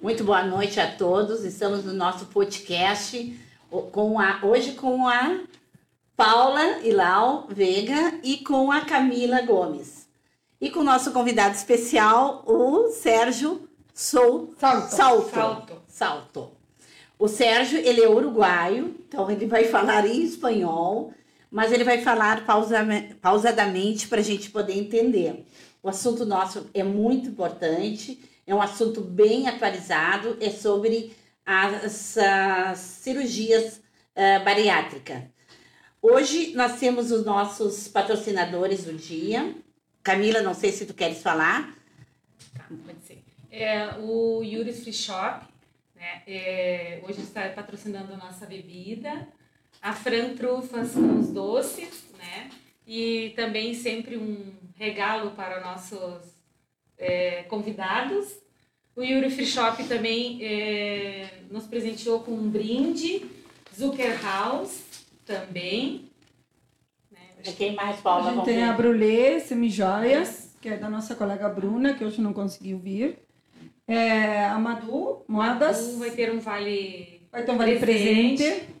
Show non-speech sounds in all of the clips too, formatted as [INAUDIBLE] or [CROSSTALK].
Muito boa noite a todos. Estamos no nosso podcast com a, hoje com a Paula Ilau Veiga e com a Camila Gomes. E com o nosso convidado especial, o Sérgio Sou Salto. Salto. Salto. Salto. O Sérgio, ele é uruguaio, então ele vai [LAUGHS] falar em espanhol, mas ele vai falar pausadamente para a gente poder entender. O assunto nosso é muito importante, é um assunto bem atualizado, é sobre as, as cirurgias uh, bariátricas. Hoje nós temos os nossos patrocinadores do dia. Camila, não sei se tu queres falar. Tá, pode ser. É, o Yuri Free Shop, né, é, hoje está patrocinando a nossa bebida. A Fran Trufas com os doces, né? E também sempre um regalo para nossos é, convidados. O Yuri Free Shop também é, nos presenteou com um brinde. Zucker House também. Né? Quem mais, Paula? A gente tem a Brulé Semijoias, que é da nossa colega Bruna, que hoje não conseguiu vir. É, a Madu Modas. Madu vai ter um vale Vai ter um vale presente. presente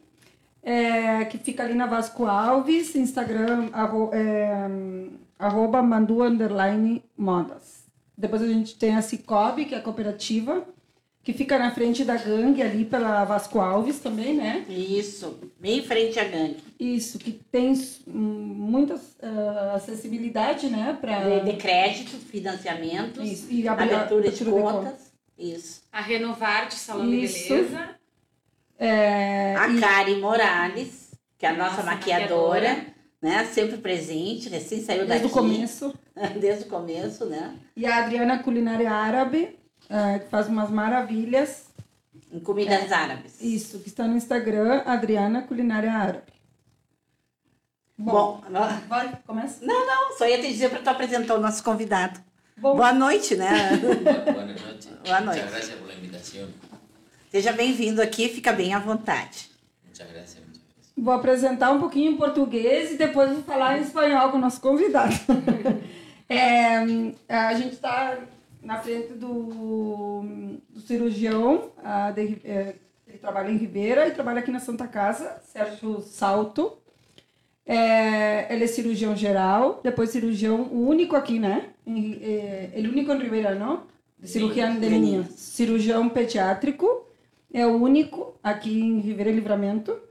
é, que fica ali na Vasco Alves, Instagram, arro, é, arroba Mandu Modas. Depois a gente tem a Cicobi, que é a cooperativa, que fica na frente da gangue ali pela Vasco Alves também, né? Isso, bem em frente à gangue. Isso, que tem muita uh, acessibilidade, né? Pra... De, de crédito, financiamentos, Isso. E abertura de contas. Isso. A Renovarte Salão Isso. de Beleza. É, a e... Karen Morales, que é a nossa, nossa maquiadora, maquiadora, né? Sempre presente, recém saiu Desde daqui. Desde o começo. [LAUGHS] Desde o começo, né? E a Adriana Culinária Árabe, uh, que faz umas maravilhas. Em comidas é, árabes. Isso, que está no Instagram, Adriana Culinária Árabe. Bom, Bom vai, começa? Não, não, só ia te dizer para tu apresentar o nosso convidado. Bom. Boa noite, né? [LAUGHS] Boa noite. Boa noite. Muchas gracias por la invitación. Seja bem-vindo aqui, fica bem à vontade. Muchas gracias. Vou apresentar um pouquinho em português e depois vou falar em espanhol com o nosso convidado. [LAUGHS] é, a gente está na frente do, do cirurgião, a de, é, ele trabalha em Ribeira e trabalha aqui na Santa Casa, Sérgio Salto. É, ele é cirurgião geral, depois cirurgião, único aqui, né? É, ele único em Ribeira, não? Cirurgião de niños. Cirurgião pediátrico, é o único aqui em Ribeira Livramento.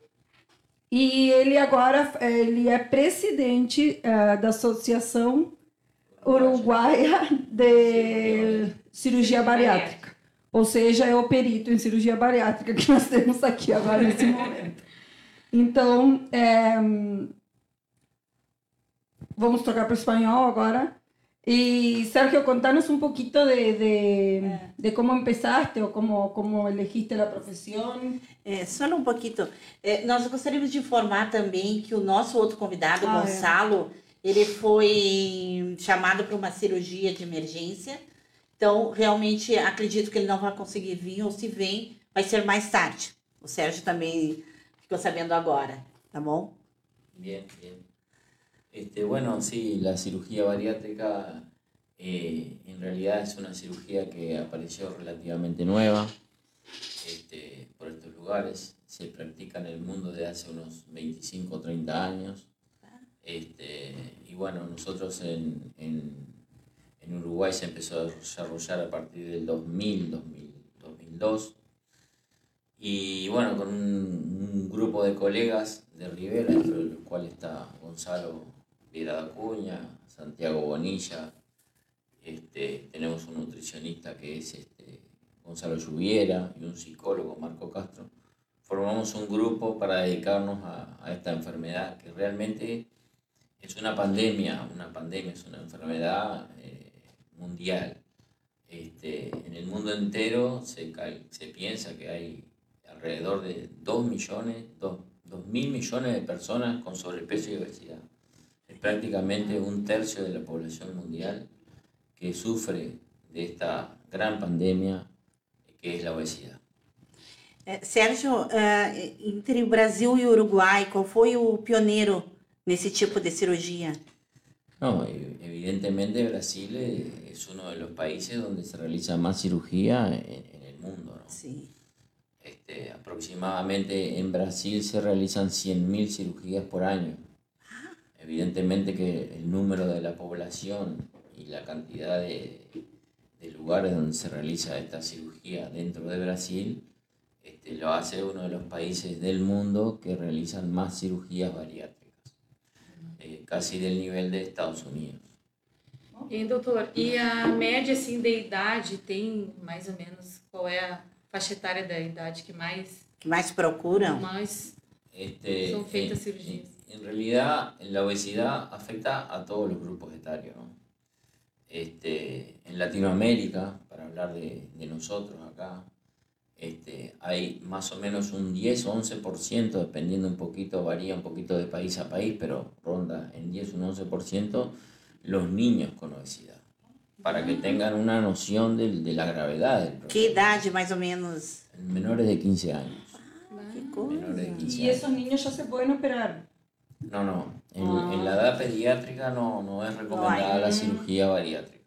E ele agora ele é presidente uh, da Associação Uruguaia de Cirurgia Bariátrica. Ou seja, é o perito em cirurgia bariátrica que nós temos aqui agora nesse [LAUGHS] momento. Então, é... vamos trocar para o espanhol agora. Y Sergio, contanos un poquito de, de, de, cómo empezaste o cómo, cómo elegiste la profissão. É, só um pouquinho. É, nós gostaríamos de informar também que o nosso outro convidado, ah, Gonçalo, é. ele foi chamado para uma cirurgia de emergência. Então, realmente, acredito que ele não vai conseguir vir, ou se vem, vai ser mais tarde. O Sérgio também ficou sabendo agora, tá bom? Bien, bien. Este, bueno, sí, la cirugía bariátrica eh, en realidad es una cirugía que apareció relativamente nueva este, por estos lugares. Se practica en el mundo de hace unos 25 o 30 años. Este, y bueno, nosotros en, Uruguay se empezó a desarrollar a partir del 2000, 2002. Y bueno, con un, un grupo de colegas de Rivera, dentro del cual está Gonzalo Piedra da Cuña, Santiago Bonilla, este, tenemos un nutricionista que es este, Gonzalo Lluviera y un psicólogo, Marco Castro. Formamos un grupo para dedicarnos a, esta enfermedad que realmente es una pandemia, una pandemia es una enfermedad eh, mundial. Este, en el mundo entero se, se piensa que hay alrededor de 2 millones, 2 mil millones de personas con sobrepeso y obesidad prácticamente un tercio de la población mundial que sufre de esta gran pandemia que es la obesidad. Eh, Sérgio, uh, entre o Brasil e o Uruguai, qual foi o pioneiro nesse tipo de cirurgia? No, evidentemente Brasil es uno de los países donde se realiza más cirugía en, en el mundo. Sim. Este, aproximadamente en Brasil se realizan 100.000 cirugías por año. Evidentemente que el número de la población y la cantidad de, de lugares donde se realiza esta cirugía dentro de Brasil este, lo hace uno de los países del mundo que realizan más cirugías bariátricas, eh, casi del nivel de Estados Unidos. E, doutor, e a média assim de idade tem mais ou menos qual é a faixa etária da idade que mais Que mais procuram? mais Este, Son feitas cirugías. En, realidad, la obesidad afecta a todos los grupos etarios. ¿no? Este, en Latinoamérica, para hablar de, de nosotros acá, este, hay más o menos un 10 o 11%, dependiendo un poquito, varía un poquito de país a país, pero ronda en 10 o un 11% los niños con obesidad. Para que tengan una noción del- de, la gravedad del problema. Que idade, mais ou menos? Menores de 15 años. Que Menores de coisa. 15 Y años. esos niños ya se pueden operar. No, no. En, Ah. en la edad pediátrica no, no es recomendada la Mm. cirugía bariátrica.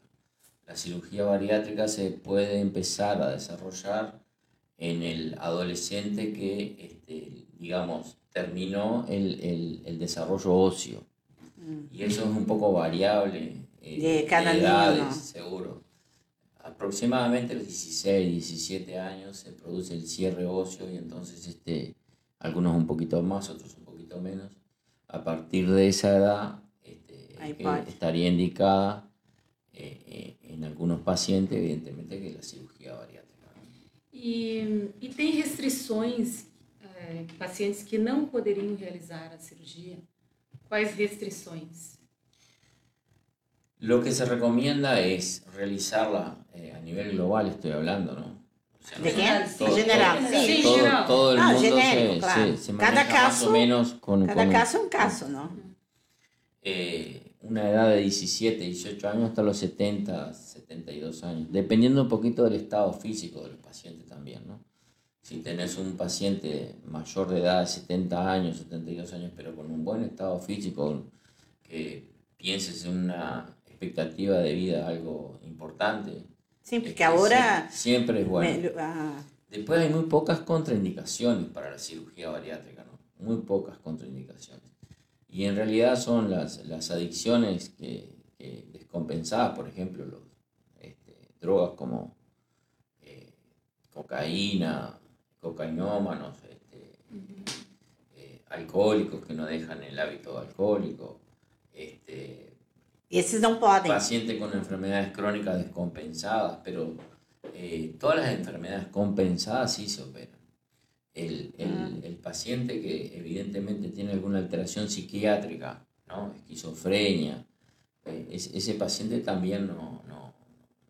La cirugía bariátrica se puede empezar a desarrollar en el adolescente que, este, digamos, terminó el, el- el desarrollo óseo. Y eso es un poco variable. eh, Mm. De cada niño, edades, seguro. Aproximadamente a los 16, 17 años se produce el cierre óseo y entonces este, algunos un poquito más, otros un poquito menos. A partir de esa edad este, estaría indicada eh, eh, en algunos pacientes, evidentemente, que la cirugía bariátrica. E, e tem restrições, eh, pacientes que não poderiam realizar a cirurgia? Quais restrições? Lo que se recomienda es realizarla eh, a nivel global, estoy hablando, ¿no? De no- todo- General, todo-. Sim, todo, todo el Ah, mundo genérico, se, claro. se, se Cada maneja más caso- o menos con, Cada con un- caso um caso, não? eh, una edad de 17, 18 años hasta los 70, 72 años, dependiendo un poquito del estado físico del paciente también, ¿no? Si tenés un paciente mayor de edad, de 70 años, 72 años, pero con un buen estado físico, que pienses en una expectativa de vida algo importante, Sim, porque sie- siempre es bueno. ah, Después hay muy pocas contraindicaciones para la cirugía bariátrica, ¿no? Muy pocas contraindicaciones. Y en realidad son las, las adicciones que, que descompensadas, por ejemplo, los, este, drogas como eh, cocaína, cocainómanos, este, eh, alcohólicos que no dejan el hábito alcohólico, este, esses não podem. pacientes con enfermedades crónicas descompensadas, pero eh, todas las enfermedades compensadas sí se operan. El, el- el paciente que evidentemente tiene alguna alteración psiquiátrica, ¿no? esquizofrenia, eh, es- ese paciente también no,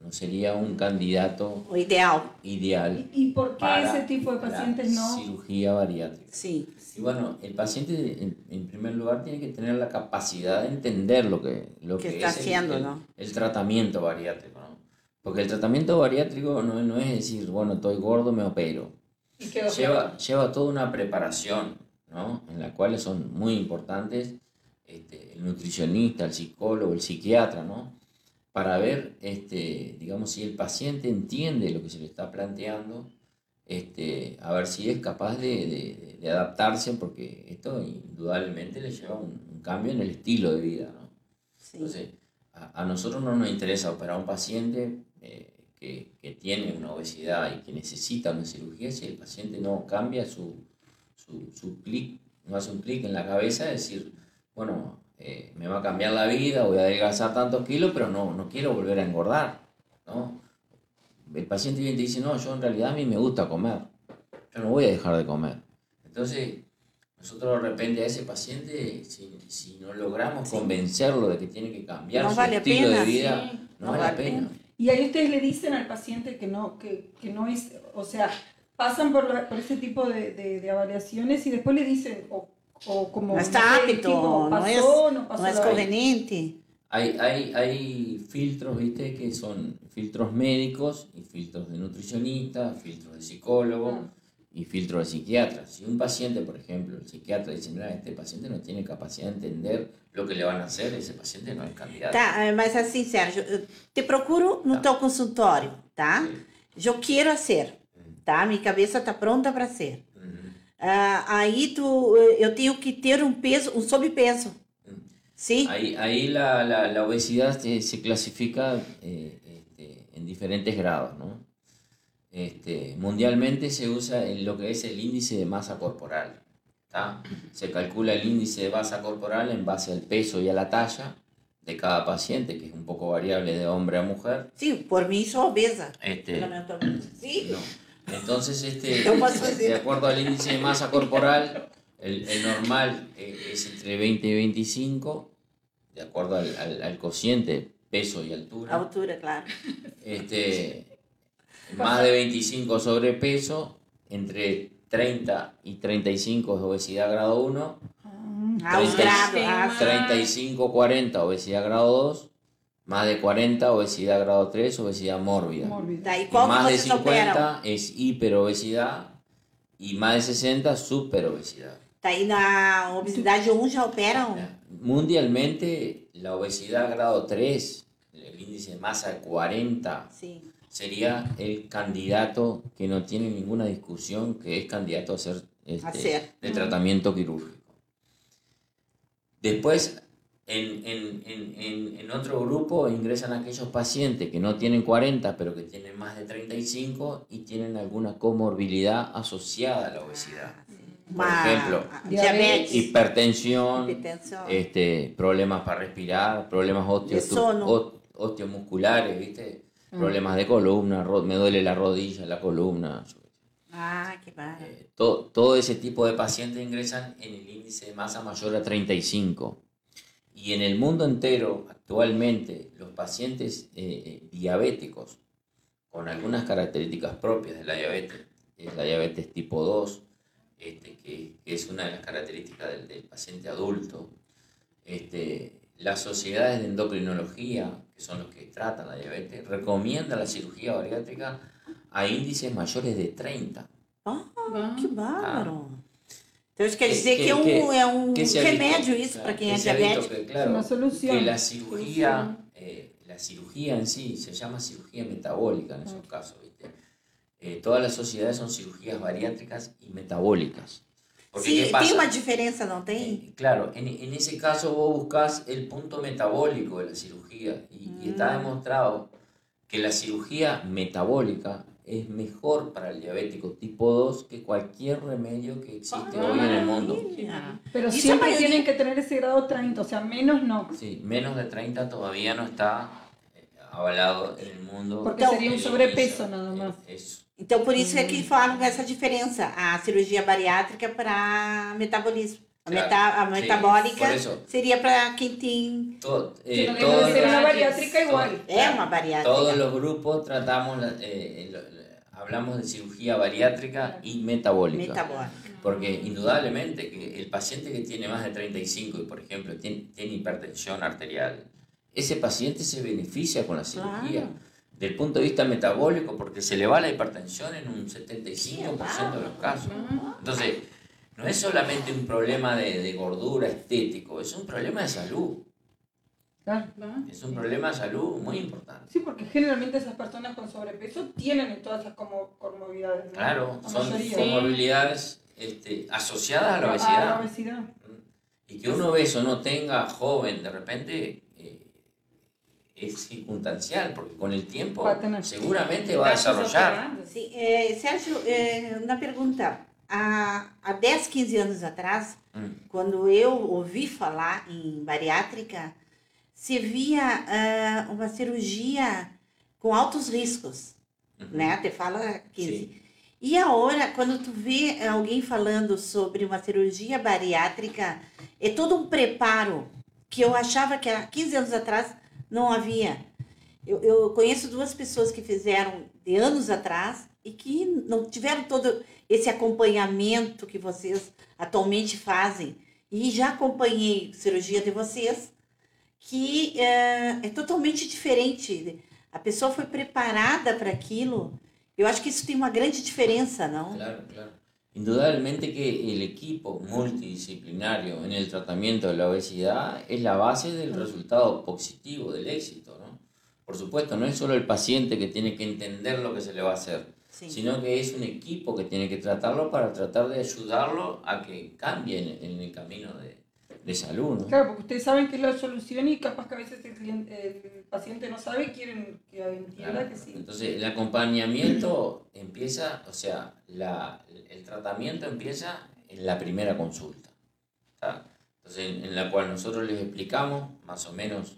no, sería un candidato O ideal. ideal ¿Y, y por qué para ese tipo de pacientes la no? cirugía bariátrica. Sim. Y bueno, el paciente en, en primer lugar tiene que tener la capacidad de entender lo que, lo Que que está es haciendo, el, ¿no? el tratamiento bariátrico, ¿no? Porque el tratamiento bariátrico no, no es decir, bueno, estoy gordo, me opero. Y quedó Lleva, lleva toda una preparación, ¿no? En la cual son muy importantes este, el nutricionista, el psicólogo, el psiquiatra, ¿no? Para ver, este, digamos, si el paciente entiende lo que se le está planteando, este, a ver si es capaz de, de- de adaptarse, porque esto indudablemente le lleva un, un cambio en el estilo de vida, ¿no? Entonces, a, a nosotros no nos interesa operar a un paciente eh, que, que tiene una obesidad y que necesita una cirugía si el paciente no cambia su, su, su clic, no hace un clic en la cabeza de decir, bueno, eh, me va a cambiar la vida, voy a adelgazar tantos kilos, pero no, no quiero volver a engordar, ¿no? El paciente viene y te dice, no, yo en realidad a mí me gusta comer, yo no voy a dejar de comer. Entonces, nosotros de repente a ese paciente, si, si no logramos Sí. convencerlo de que tiene que cambiar No su vale estilo pena, de vida, sí. no, No vale vale la pena. pena. Y ahí ustedes le dicen al paciente que no, que, que no es, o sea, pasan por, la- por ese tipo de, de, de avaliaciones y después le dicen, o, o como... Não está no sé, apto, no pasó. não é lo- conveniente. Hay, hay, hay filtros, ¿viste? Que son filtros médicos y filtros de nutricionista, filtros de psicólogo Ah. y filtros de psiquiatra. Si un paciente, por ejemplo, el psiquiatra dice, mira, este paciente no tiene capacidad de entender lo que le van a hacer, ese paciente no es candidato. Tá, mas assim, Sérgio, te procuro no Tá. teu consultório, tá? Sí. Eu quero ser. tá? Minha cabeça está pronta para ser. Ah, aí tu, eu tenho que ter um peso, um sobrepeso. Sim? Ahí, ahí la, la, la obesidad se, se clasifica eh, este, en diferentes grados, ¿no? Este, mundialmente se usa en lo que es el índice de masa corporal. ¿tá? Se calcula el índice de masa corporal en base al peso y a la talla de cada paciente, que es un poco variable de hombre a mujer. Sim, por mim sou obesa. Este, no. Entonces, este, [LAUGHS] de acuerdo al índice de masa corporal, el, el normal eh, es entre 20 y 25, de acuerdo al, al, al cociente, peso y altura. Altura, claro. Este, más de 25 sobrepeso, entre 30 y 35 es obesidad grado 1, Ah, os 30, grados. Ah, 35, 40 obesidad grado 2, más de 40 obesidad grado 3, obesidad mórbida. Mórbida. E Y más de vocês operam? 50 es hiperobesidad y más de 60 superobesidad. Tá aí na obesidade 1 já operam? Mundialmente, la obesidad grado 3, el índice de masa de 40, Sim. sería el candidato que no tiene ninguna discusión, que es candidato a ser, este, A ser. de tratamiento quirúrgico. Después, en, en, en, en, otro grupo ingresan aquellos pacientes que no tienen 40, pero que tienen más de 35 y tienen alguna comorbilidad asociada a la obesidad. Por ejemplo, diabetes, Hipertensión, hipertensão. este, problemas para respirar, problemas osteomusculares, ¿viste? Problemas de columna, me duele la rodilla, la columna. Ah, que bárbaro. Eh, to- todo ese tipo de pacientes ingresan en el índice de masa mayor a 35. Y en el mundo entero, actualmente, los pacientes eh, eh, diabéticos, con algunas características propias de la diabetes, es la diabetes tipo 2, este, que, que es una de las características del, del paciente adulto. Este, las sociedades de endocrinología, que son los que tratan la diabetes, recomiendan la cirugía bariátrica a índices mayores de 30. Ah, Ah. que bárbaro. Então isso quer Que- dizer que, que- é um, que- é um ha visto, remédio isso claro, para quem que é diabético. que, Es claro, una solución. que la cirugía, eh, la cirugía en sí se llama cirugía metabólica en esos casos, ¿viste? Eh, todas las sociedades son cirugías bariátricas y metabólicas. Porque, Sim, ¿qué tem pasa? uma diferença, não tem? Eh, claro, en, en ese caso vos buscas el punto metabólico de la cirugía y, y está Mm. demostrado que la cirugía metabólica es mejor para el diabético tipo 2 que cualquier remedio que existe Ah, hoy en el mundo. Pero siempre maioria- tienen que tener ese grado 30, o sea, menos no. Sí, menos de 30 todavía no está eh, avalado en el mundo. Porque Então, sería un sobrepeso inicio. nada más. Eh, Eso. Então, por isso é que falam essa diferença. A cirurgia bariátrica para metabolismo. A, Claro, meta, a sí, metabólica eso. seria para quem tem. Todo, eh, Si no todo- ser una Todo- bariátrica igual. É uma bariátrica. todos los grupos tratamos, la- eh, lo- hablamos de cirugía bariátrica y metabólica. Metabólica. Porque indudablemente que el paciente que tiene más de 35 y, por ejemplo, tiene, tiene hipertensión arterial, ese paciente se beneficia con la cirugía. Claro. Del punto de vista metabólico, porque se le va la hipertensión en un 75% de los casos. Entonces, no es solamente un problema de, de gordura estético, es un problema de salud. Claro. Es un problema de salud muy importante. Sí, porque generalmente esas personas con sobrepeso tienen todas esas como comorbilidades. ¿no? Claro, La son mayoría. comorbilidades este, asociadas a la Ah, obesidad. la obesidad. Y que un obeso no tenga joven de repente eh, es circunstancial, porque con el tiempo Va a tener. seguramente va a desarrollar. Sim, é, Sérgio, é, uma pergunta. Há, há 10, 15 anos atrás, Hum, quando eu ouvi falar em bariátrica, se via ah, uma cirurgia com altos riscos, uhum. né? Te fala 15. Sim. E agora, quando tu vê alguém falando sobre uma cirurgia bariátrica, é todo um preparo que eu achava que há 15 anos atrás não havia. Eu, eu conheço duas pessoas que fizeram de anos atrás e que não tiveram todo esse acompanhamento que vocês atualmente fazem. E já acompanhei cirurgia de vocês, que é, é totalmente diferente. A pessoa foi preparada para aquilo. Eu acho que isso tem uma grande diferença, não? Claro, claro. Indudablemente que el equipo multidisciplinario en el tratamiento de la obesidad es la base del resultado positivo, del éxito, ¿no? Por supuesto, no es solo el paciente que tiene que entender lo que se le va a hacer, Sí. sino que es un equipo que tiene que tratarlo para tratar de ayudarlo a que cambie en, en el camino de, de salud. ¿no? Claro, porque ustedes saben que es la solución y capaz que a veces el, cliente- el paciente no sabe y quieren que entienda Claro. que sí. Entonces, el acompañamiento empieza, o sea, la, el tratamiento empieza en la primera consulta. ¿tá? Entonces, en, en la cual nosotros les explicamos más o menos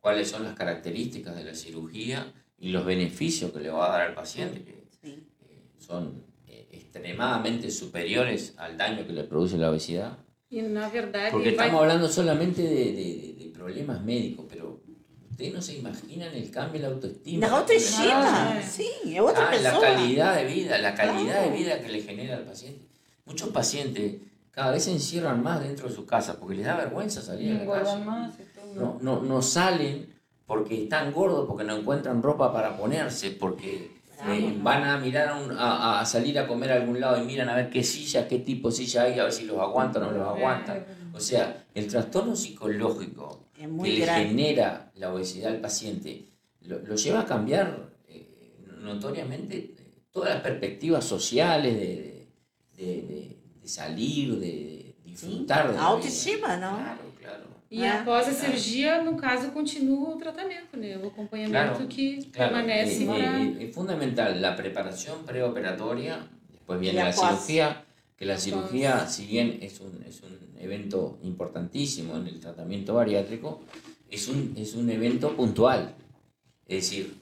cuáles son las características de la cirugía y los beneficios que le va a dar al paciente, que Sim. eh, son eh, extremadamente superiores al daño que le produce la obesidad. Porque estamos hablando solamente de, de- problemas médicos, pero ustedes no se imaginan el cambio en la autoestima. Na autoestima, Ah, sim, é outra Ah, pessoa. la calidad de vida, la calidad Claro. de vida que le genera al paciente. Muchos pacientes cada vez se encierran más dentro de su casa porque les da vergüenza salir a la calle. más. No, no, no salen porque están gordos, porque no encuentran ropa para ponerse, porque eh, van a mirar a, un- a- a salir a comer a algún lado y miran a ver qué silla, qué tipo de silla hay, a ver si los aguantan o no los aguantan. O sea, el trastorno psicológico que le genera la obesidad al paciente lo, lo lleva a cambiar eh, notoriamente todas las perspectivas sociales de, de, de- de salir, de disfrutar de A la autoestima, vida. Claro, claro. E Ah, após a cirurgia, no caso, continua o tratamento, né? O acompanhamento Claro, que Claro, permanece para... eh, es fundamental la preparación preoperatoria, después viene la cirugía, que la cirugía, si bien es un, es un evento importantísimo en el tratamiento bariátrico, es un, es un evento puntual. Es decir,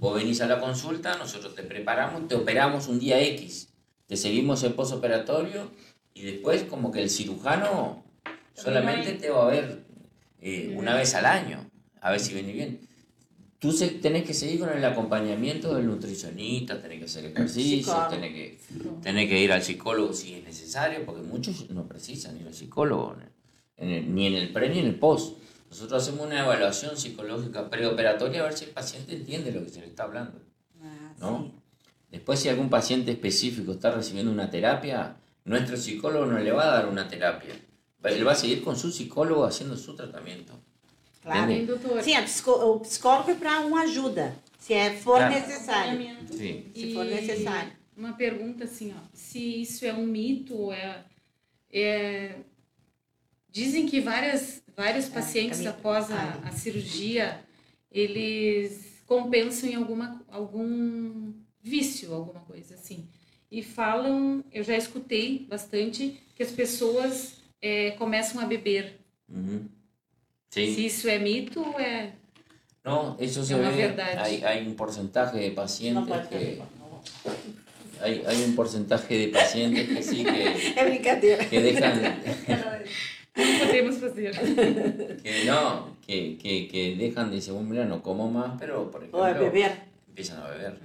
vos venís a la consulta, nosotros te preparamos, te operamos un día X, te seguimos el posoperatorio y después como que el cirujano solamente te va a ver eh, una vez al año, a ver si viene bien. Tú se- tenés que seguir con el acompañamiento del nutricionista, tenés que hacer ejercicio, Psicólogo. tenés que, tenés que ir al psicólogo si es necesario, porque muchos no precisan ir al psicólogo, en el- ni en el pre ni en el post. Nosotros hacemos una evaluación psicológica preoperatoria a ver si el paciente entiende lo que se le está hablando. Ah, ¿no? Después, si algún paciente específico está recibiendo una terapia, nuestro psicólogo no le va a dar una terapia. Va- Él va a seguir con su psicólogo haciendo su tratamiento. Claro. Doutor. Sim, o psicólogo é para uma ajuda, se é, for Claro. necessário. Sí. Se for necessário. Uma pergunta assim, ó, se isso é um mito ou é, é- dizem que várias, vários pacientes caminho. após a, a cirurgia eles compensam em alguma algum vício, alguma coisa assim. E falam, eu já escutei bastante que as pessoas é, começam a beber. Ujú. Se Sí. isso é mito ou é No, eso se Es una ve. verdad. Hay, hay un porcentaje de Não pacientes que. Hay, hay un porcentaje de pacientes que sí que, [LAUGHS] É que dejan. [LAUGHS] podemos? [LAUGHS] Que no, que, que, que dejan de decir, "Bueno, mira, no como más, pero por ejemplo. É beber. Empiezan a beber.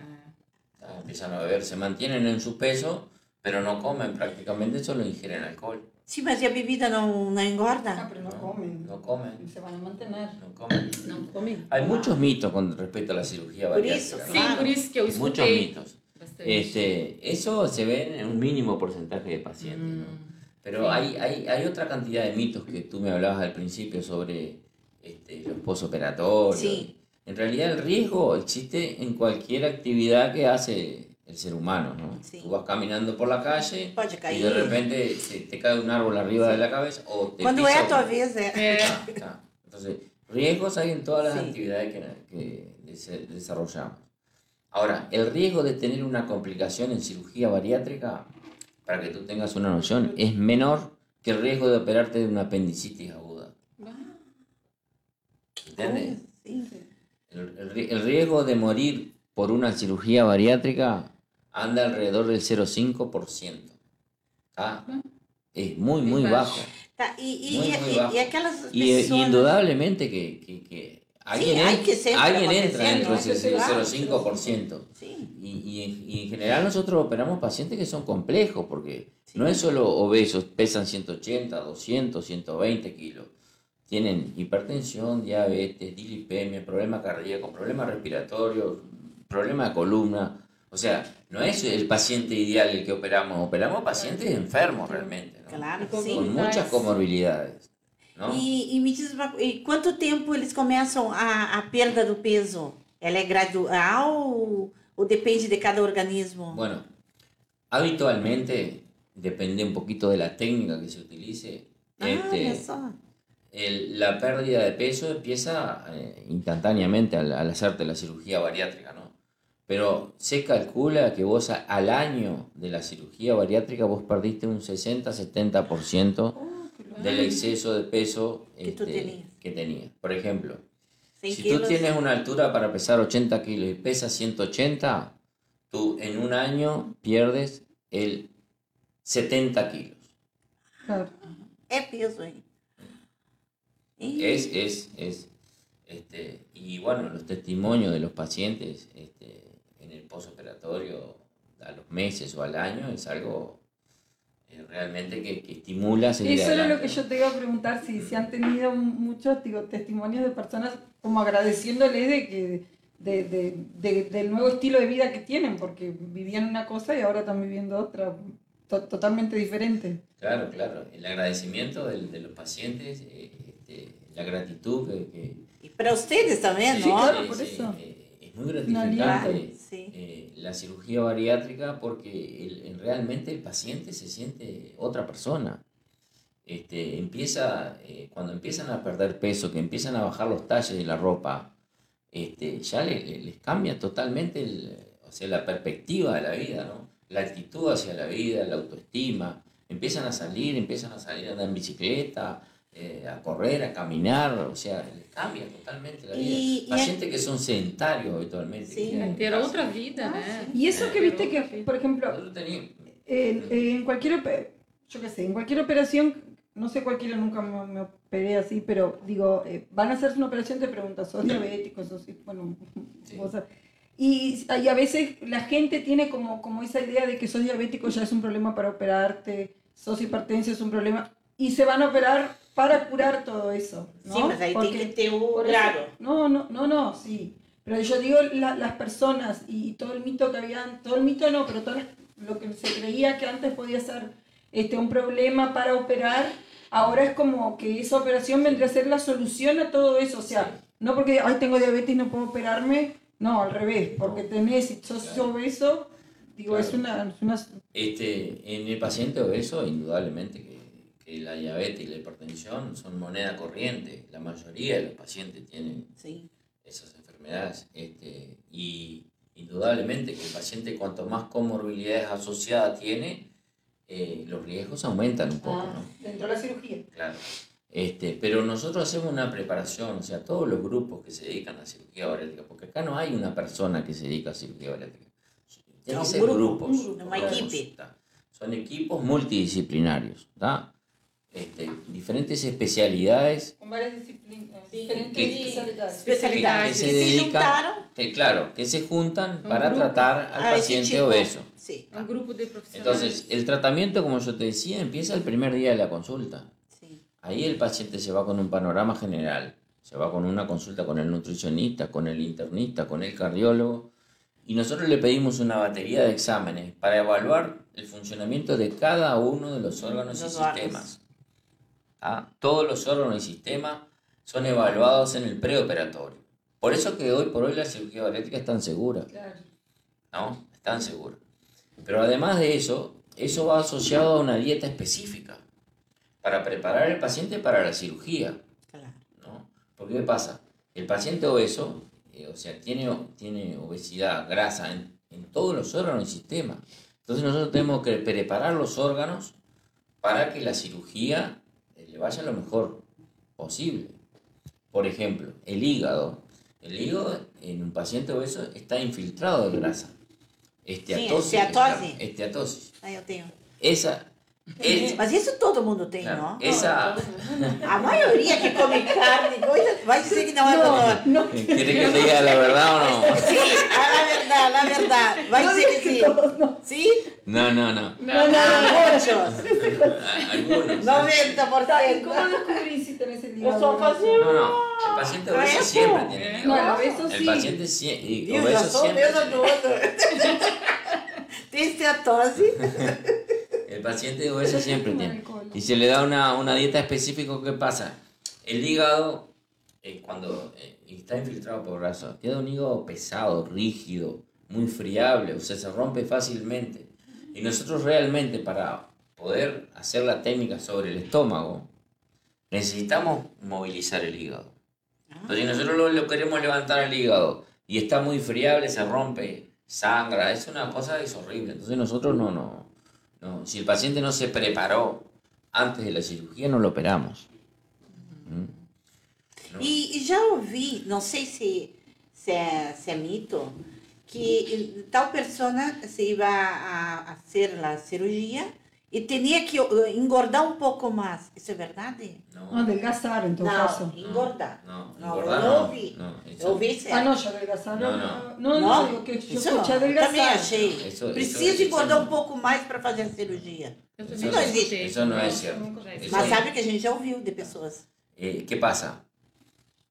Ah, Empiezan a beber, se mantienen en su peso, pero no comen prácticamente, solo ingieren alcohol. Sim, mas e a bebida não, não Ah, engorda? pero no comen. No comen, Se van a mantener. no comen. Não comem? Hay muchos mitos con respecto a la cirugía Por bariátrica. eso, ¿no? Sim, Claro. por isso que eu Muchos mitos. Este, eso se ve en un mínimo porcentaje de pacientes, ¿no? Mm. Pero Sí. hay, hay, hay otra cantidad de mitos que tú me hablabas al principio sobre este, los posoperatorios. Sí. En realidad el riesgo existe en cualquier actividad que hace el ser humano, ¿no? Sí. Tú vas caminando por la calle y de repente te cae un árbol arriba de la cabeza o te Quando pisa a. É, Ah, está. Entonces, riesgos hay en todas las Sí. actividades que, que desarrollamos. Ahora, el riesgo de tener una complicación en cirugía bariátrica, para que tú tengas una noción, es menor que el riesgo de operarte de una apendicitis aguda. ¿Entiendes? El, el riesgo de morir por una cirugía bariátrica anda alrededor del 0,5%. ¿tá? Es muy, muy Muy bajo. Tá, Muy, muy bajo. aquelas Y, y pessoas... indudablemente que, que, que alguien, hay en- que siempre alguien entra dentro ¿no? de ese Claro. 0,5%. Sim, Y, en- general nosotros operamos pacientes que son complejos, porque Sí. no es solo obesos, pesan 180, 200, 120 kilos. Tienen hipertensión, diabetes, dilipemia, problema cardíaco, problemas respiratorios, problema de columna. O sea, no es el paciente ideal el que operamos, operamos pacientes enfermos realmente, ¿no? claro, sim. con muchas comorbilidades. ¿no? E, e me diz e quanto tempo eles começam a, a perda do peso? Ela é gradual Ou depende de cada organismo? Bueno, habitualmente depende un poquito de la técnica que se utilice. ah, este, el- la pérdida de peso empieza eh, instantáneamente al, al hacerte la cirugía bariátrica, ¿no? Pero se calcula que vos al año de la cirugía bariátrica vos perdiste un 60-70% Oh, qué loco. del exceso de peso Que este, tenías. que tenías. Por ejemplo, 100 si tú tienes una altura para pesar 80 kilos y pesas 180, tú en un año pierdes el 70 kilos. Claro. Ih, Es, es, es, este, y bueno, los testimonios de los pacientes este, posoperatorio a los meses o al año es algo eh, realmente que, que estimula a seguir Eso era lo que yo te iba a preguntar, si, si han tenido muchos digo, testimonios de personas como agradeciéndoles de que de, de- de- del nuevo estilo de vida que tienen, porque vivían una cosa y ahora están viviendo otra to- totalmente diferente. Claro, claro, el agradecimiento del- de, los pacientes, eh, este, la gratitud que... que- E para ustedes também, Sí, não? claro. por eso. eh, muy gratificante. Sí. eh, la cirugía bariátrica porque el- realmente el paciente se siente otra persona. Este, empieza, eh, cuando empiezan a perder peso, que empiezan a bajar los talles de la ropa, este, ya le- le- les cambia totalmente el- o sea, la perspectiva de la vida, ¿no? la actitud hacia la vida, la autoestima. Empiezan a salir, empiezan a salir a andar en bicicleta, eh, a correr, a caminar, o sea, les cambia totalmente la vida. Y- y- Pacientes que son sedentarios habitualmente. Sí. casa. outra vida, né? Y eso que viste que, por ejemplo, en, en cualquier, yo qué sé, en cualquier operación, no sé cualquiera, nunca me, me operé así, pero digo, eh, van a hacerse una operación, te preguntan, ¿sos diabético? ¿Sos, bueno, Sí. vos y, y a veces la gente tiene como, como esa idea de que sos diabético ya es un problema para operarte, sos hipertenso es un problema, y se van a operar para curar todo eso. ¿no? Mas aí Porque- tem que ter o por eso- grado. no, no, no, no, sí. Pero yo digo la- las personas y todo el mito que habían, todo el mito no, pero todo lo que se creía que antes podía ser este, un problema para operar, ahora es como que esa operación vendría a ser la solución a todo eso. O sea, no porque, ay, tengo diabetes y no puedo operarme, no, al revés, porque tenés, si sos Claro. obeso, digo, es, Claro. una, es una... Este, en el paciente obeso, indudablemente que, que la diabetes y la hipertensión son moneda corriente. La mayoría de los pacientes tienen esas enfermedades. Este, y indudablemente que el paciente cuanto más comorbilidades asociadas tiene, eh, los riesgos aumentan un poco, Ah, ¿no? dentro de la cirugía. Claro. Este, pero nosotros hacemos una preparación, o sea, todos los grupos que se dedican a cirugía bariátrica, porque acá no hay una persona que se dedica a cirugía bariátrica. Tienen No, grupos. un grupo. Son equipos multidisciplinarios, ¿tá? Este, diferentes especialidades Con varias disciplinas, Sí. diferentes Que- especialidades. que, Especialidades que se que se dedican, que, claro, que se juntan Un para grupo. tratar al a esse paciente obeso. Sim, grupo de profissionais. Entonces, el tratamiento, como yo te decía, empieza el primer día de la consulta. Ahí el paciente se va con un panorama general, se va con una consulta con el nutricionista, con el internista, con el cardiólogo, y nosotros le pedimos una batería de exámenes para evaluar el funcionamiento de cada uno de los órganos y Los sistemas. ¿Ah? Todos los órganos y sistemas son evaluados en el preoperatorio. Por eso que hoy por hoy la cirugía bariátrica es tan segura. Claro. ¿no? Están seguros. Pero además de eso, eso va asociado a una dieta específica para preparar al paciente para la cirugía, Claro. ¿no? Porque ¿qué pasa? El paciente obeso, eh, o sea, tiene, tiene obesidad, grasa en, en todos los órganos y sistemas. Entonces nosotros tenemos que preparar los órganos para que la cirugía vaya lo mejor posible. Por ejemplo, el hígado. El hígado en un paciente obeso está infiltrado de grasa. Esteatosis. Sí. Esteatosis. Esa, es, Mas isso todo mundo tem, não? esa, A maioria que come carne, coisa, vai dizer que não é doutor. No, ¿quiere que diga la verdad o no? Sim, a la verdade, a verdade. Vai dizer que sim. Sim? No, no, no. Não, muchos. A- Algunos. 90%. ¿Cómo descubrí si tenés el hígado? Eu só fazia. No, no. El paciente obeso hígado. el obeso El sí. paciente obeso sou do outro. Tem esteatose. El paciente obeso siempre tiene. Y se le da una, una dieta específica, ¿qué pasa? El hígado, eh, cuando eh, está infiltrado por grasa, queda un hígado pesado, rígido, muy friable, o sea, se rompe fácilmente. Y nosotros realmente para poder hacer la técnica sobre el estómago, necesitamos movilizar el hígado. Entonces, si nosotros lo, lo queremos levantar el hígado y está muy friable, se rompe, sangra, es una cosa es horrible. Entonces nosotros no, no, no, si el paciente no se preparó antes de la cirugía, no lo operamos. ¿Mm? E, e já ouvi, não sei se, se, é, se é mito, que tal pessoa se ia a, a fazer a cirurgia e tinha que uh, engordar um pouco mais. Isso é verdade? No, No, adelgazar en todo caso. Não, engordar. no, Não, engordar eu no, ouvi. no, Eu eso- ouvi certo. Ah, no, yo adelgazar. No, No, no. no, no, Não? digo que yo Isso escuché eu também adelgazar. achei. Eso- Precisa eso- engordar eso- um pouco mais para fazer a cirurgia. Eu Isso também não escutei. existe. Isso não é Isso certo. nunca já Isso Mas aí. sabe que a gente já ouviu de pessoas. Eh, ¿Qué pasa?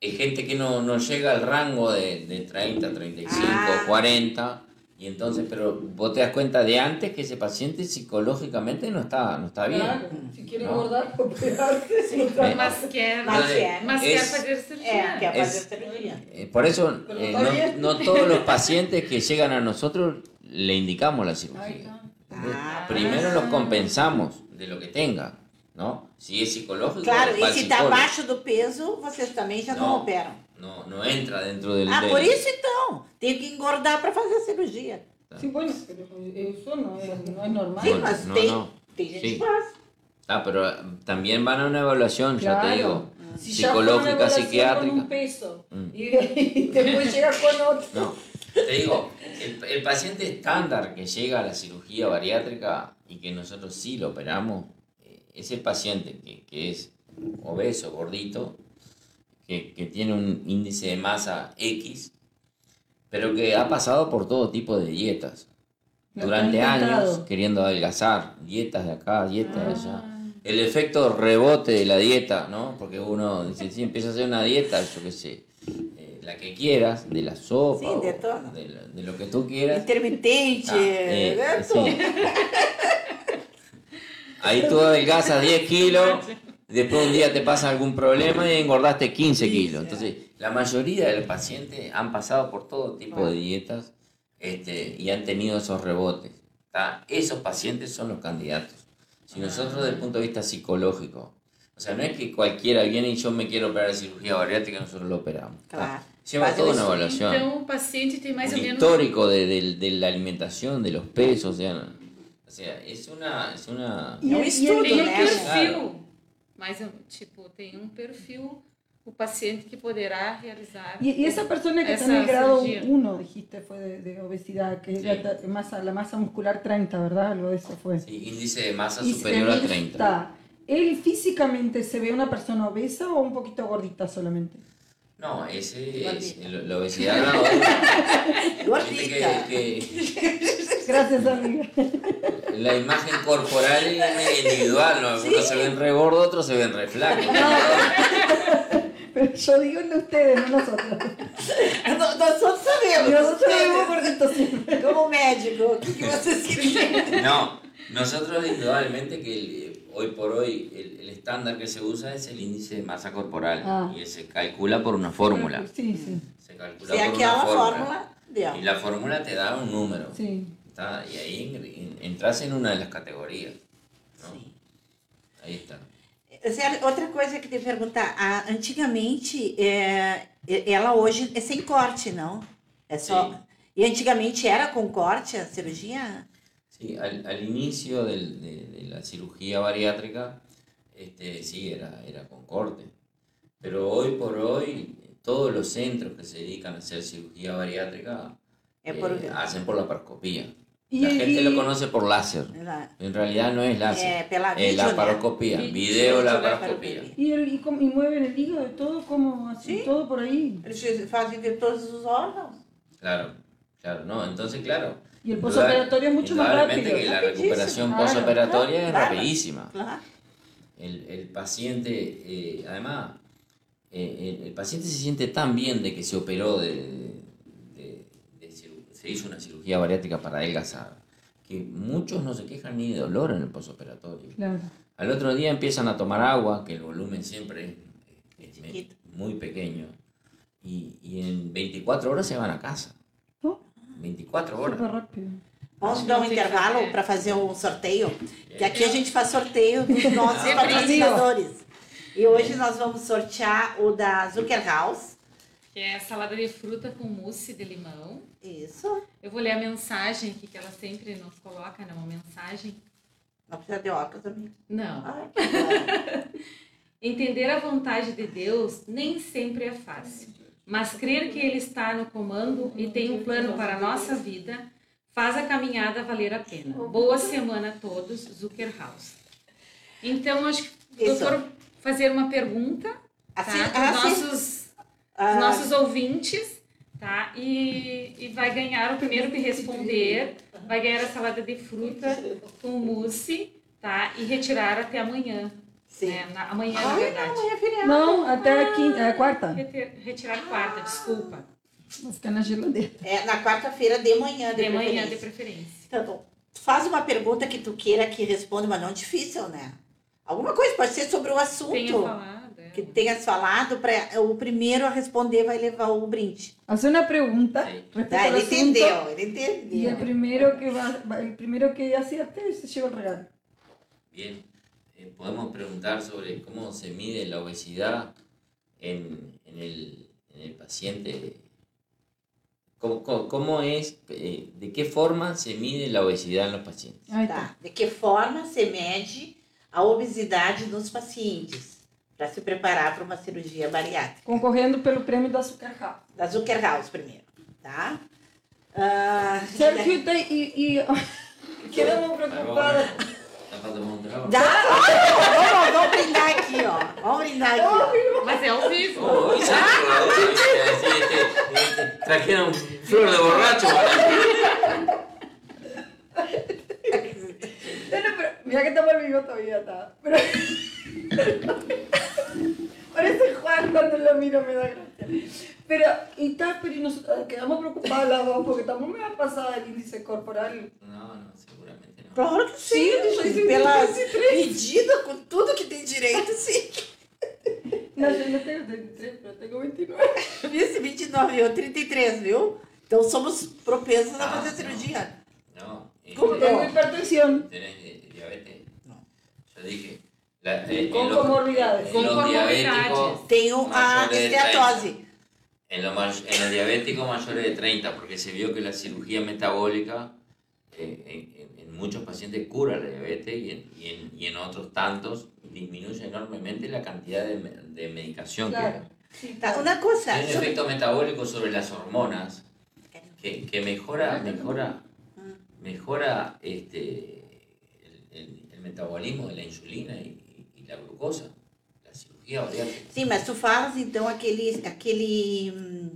Hay gente que no, no llega al rango de, de 30, 35, Ah. 40, y entonces, pero vos te das cuenta de antes que ese paciente psicológicamente no está, no está bien. Claro, si quiere No. engordar. Sí. Mas mas, quer. quer Es- fazer cirurgia. É, quer Es- fazer cirurgia. Eh, por eso, eh, no, no todos los pacientes que llegan a nosotros le indicamos la cirugía. Ah, Primero los compensamos de lo que tenga, ¿no? Si es psicológico, Claro, e se está abaixo do peso, vocês também já não, Não. operam. No, no entra dentro del... Ah, del- por isso então. Tem que engordar para fazer a cirurgia. Sí, bueno, pero eso no es, no es normal. Sim, mas não, tem, não. tem gente Sim. que faz. Ah, pero eh, también van a una evaluación, ya te Claro. digo, Si ya fue una psicológica, psiquiátrica. Con un peso Mm. y, [LAUGHS] y después llega con otro. No, te digo, el, el paciente estándar que llega a la cirugía bariátrica y que nosotros sí lo operamos, eh, es el paciente que, que es obeso, gordito, que, que tiene un índice de masa X, pero que ha pasado por todo tipo de dietas. Durante años queriendo adelgazar, dietas de acá, dietas de allá. El efecto rebote de la dieta, ¿no? Porque uno dice, sí, empieza a hacer una dieta, yo qué sé, eh, la que quieras, de la sopa, Sí, de o todo. de, la- de lo que tú quieras. Intermitente, Ah, eh, sí. Ahí tú adelgazas 10 kilos, después un día te pasa algún problema y engordaste 15 kilos. Entonces, la mayoría de los pacientes han pasado por todo tipo de dietas este, y han tenido esos rebotes. ¿tá? Esos pacientes son los candidatos. Si nosotros desde el punto de vista psicológico, o sea, no es que cualquiera viene y yo me quiero operar de cirugía bariátrica, nosotros lo operamos. ¿tá? Claro. Lleva toda una evaluación. Então, o paciente tem mais un histórico de, de- de la alimentación, de los pesos, o sea, o sea, es una, es una Y um el- mas, tipo, tem um perfil, o paciente que poderá realizar... Y, y esa persona que está en el grado cirugía. 1, dijiste, fue de, de obesidad, que Sí. la, masa, la masa muscular 30, ¿verdad? Algo de eso fue. sí, índice de masa Y superior a él 30. está- ¿Él físicamente se ve una persona obesa o un poquito gordita solamente? No, ese es el- la obesidad. [LAUGHS] Viste Gordita. que, Gracias, amiga. que la imagen corporal es individual, ¿no? Sí. unos se ven re gordos, otros se ven re flacos. Pero yo digo de ustedes, no nosotros. Nós todos sabemos. Nosotros vemos gorditos siempre. Como médico, que, que vocês queriam? No, nosotros indudablemente que el- hoy por hoy el, el estándar que se usa es el índice de masa corporal Ah. y se calcula por una fórmula. Sí, sí, Se calcula por aquela una fórmula. fórmula deu. Y la fórmula te da un número. sí. ¿tá? Y ahí en- entras en una de las categorías. ¿no? Sim. Ahí está. Zé, outra coisa que te perguntar, a, antigamente, é, ela hoje é sem corte, não? É só. Sim. E antigamente era com corte a cirurgia? Sí, al, al inicio del- de, de la cirugía bariátrica, este, sí, era, era con corte. Pero hoy por hoy, todos los centros que se dedican a hacer cirugía bariátrica É por. eh, hacen por laparoscopía. Y- La gente y- lo conoce por láser. Ela- En realidad no es láser. Pela es vídeo, né? laparoscopía, Vi- video vídeo laparoscopía. ¿Y, el, y, cómo- y mueven el hígado y todo como así, Sí. todo por ahí? Eles fazem ver todos os órgãos. Claro, claro, no, entonces claro. Y el postoperatorio es mucho más rápido. que la recuperación Claro, claro, es claro. rapidísima. Claro. El, el paciente, eh, además, eh, el, el paciente se siente tan bien de que se operó, de, de- se hizo una cirugía bariátrica para adelgazar, que muchos no se quejan ni de dolor en el postoperatorio. Claro. Al otro día empiezan a tomar agua, que el volumen siempre es, es muy pequeño, y, y en 24 horas se van a casa. ¿No? 24 horas. Super rápido. Vamos dar um intervalo para fazer um sorteio, que aqui a gente faz sorteio dos [LAUGHS] nossos patrocinadores. E hoje nós vamos sortear o da Zucker House. Que é salada de fruta com mousse de limão. Isso. Eu vou ler a mensagem aqui que ela sempre nos coloca, né? Uma mensagem. Não precisa de óculos, amigo. Não. Ai. [LAUGHS] Entender a vontade de Deus nem sempre é fácil, mas crer que Ele está no comando e tem um plano para a nossa vida faz a caminhada valer a pena. Boa semana a todos, Zucker House. Então, acho que o doutor fazer uma pergunta tá, Assim, para os assim, nossos, ah, os nossos ouvintes, tá? E, e vai ganhar o primeiro que responder, vai ganhar a salada de fruta com mousse, tá? E retirar até amanhã. Sim. né? Na- amanhã, na Ai, verdade. não, é feriado. Não, até a quinta, é, quarta. Reter- Retirar quarta, desculpa. Vou ficar na geladeira. É na quarta-feira de manhã, de, De manhã, de preferência. preferência. Então, faz uma pergunta que tu queira que responda, mas não difícil, né? Alguma coisa, pode ser sobre o assunto Tenha falado. é. que tenhas falado, para o primeiro a responder vai levar o brinde. Sí. respecto Tá, al ele asunto, entendeu, ele Y el entendeu. primero que va, va- el primero que acierte se lleva el regalo. Bien, eh, podemos preguntar sobre cómo se mide la obesidad en, en el, en el paciente. ¿Cómo, cómo, cómo es, eh, de qué forma se mide la obesidad en los pacientes? Ahí está. Tá. De que forma se mede a obesidade nos pacientes para se preparar para uma cirurgia bariátrica? Concorrendo pelo prêmio da Açúcar House. Da Zucker House primeiro, tá? Ah, Sergio, te, y, y quedamos preocupadas. Dá? [LAUGHS] Vamos, vamos brindar aqui, ó. Vamos brindar aqui. Mas é ao vivo. Oh, este, este, este, trajeron flor de borracho. Bueno, pero mira que estamos el vivo todavía, está. Pero... Parece Juan cuando lo miro, me da gracia. Pero, y está, pero y nos eh, quedamos preocupadas las dos porque estamos me ha pasado el índice corporal. No, no, seguramente. Claro que sim, Sim, sim, pela medida, com tudo que tem direito, sim. No, yo no tengo 33, pero tengo 29. Esse 29, eu 33, viu? Então somos propensos a Ah, fazer não. cirurgia. No, ¿Cómo no? Tengo hipertensión. ¿Tenés eh, diabetes? No. Yo dije. La, eh, Con los- Con los comorbilidades. diabéticos Tenho a mayores de 30. esteatose. En, may- en los diabéticos mayores de 30, porque se vio que la cirugía metabólica eh, en, muchos pacientes cura la diabetes y en, y en, y en otros tantos disminuye enormemente la cantidad de, de medicación Claro. que Sí, claro. uma coisa. Hay un efecto metabólico sobre las hormonas que, que mejora, mejora, mejora este, el, el- el metabolismo de la insulina y, y la glucosa. La cirugía bariátrica. Sim, mas tu falas então aquele, aquele hum,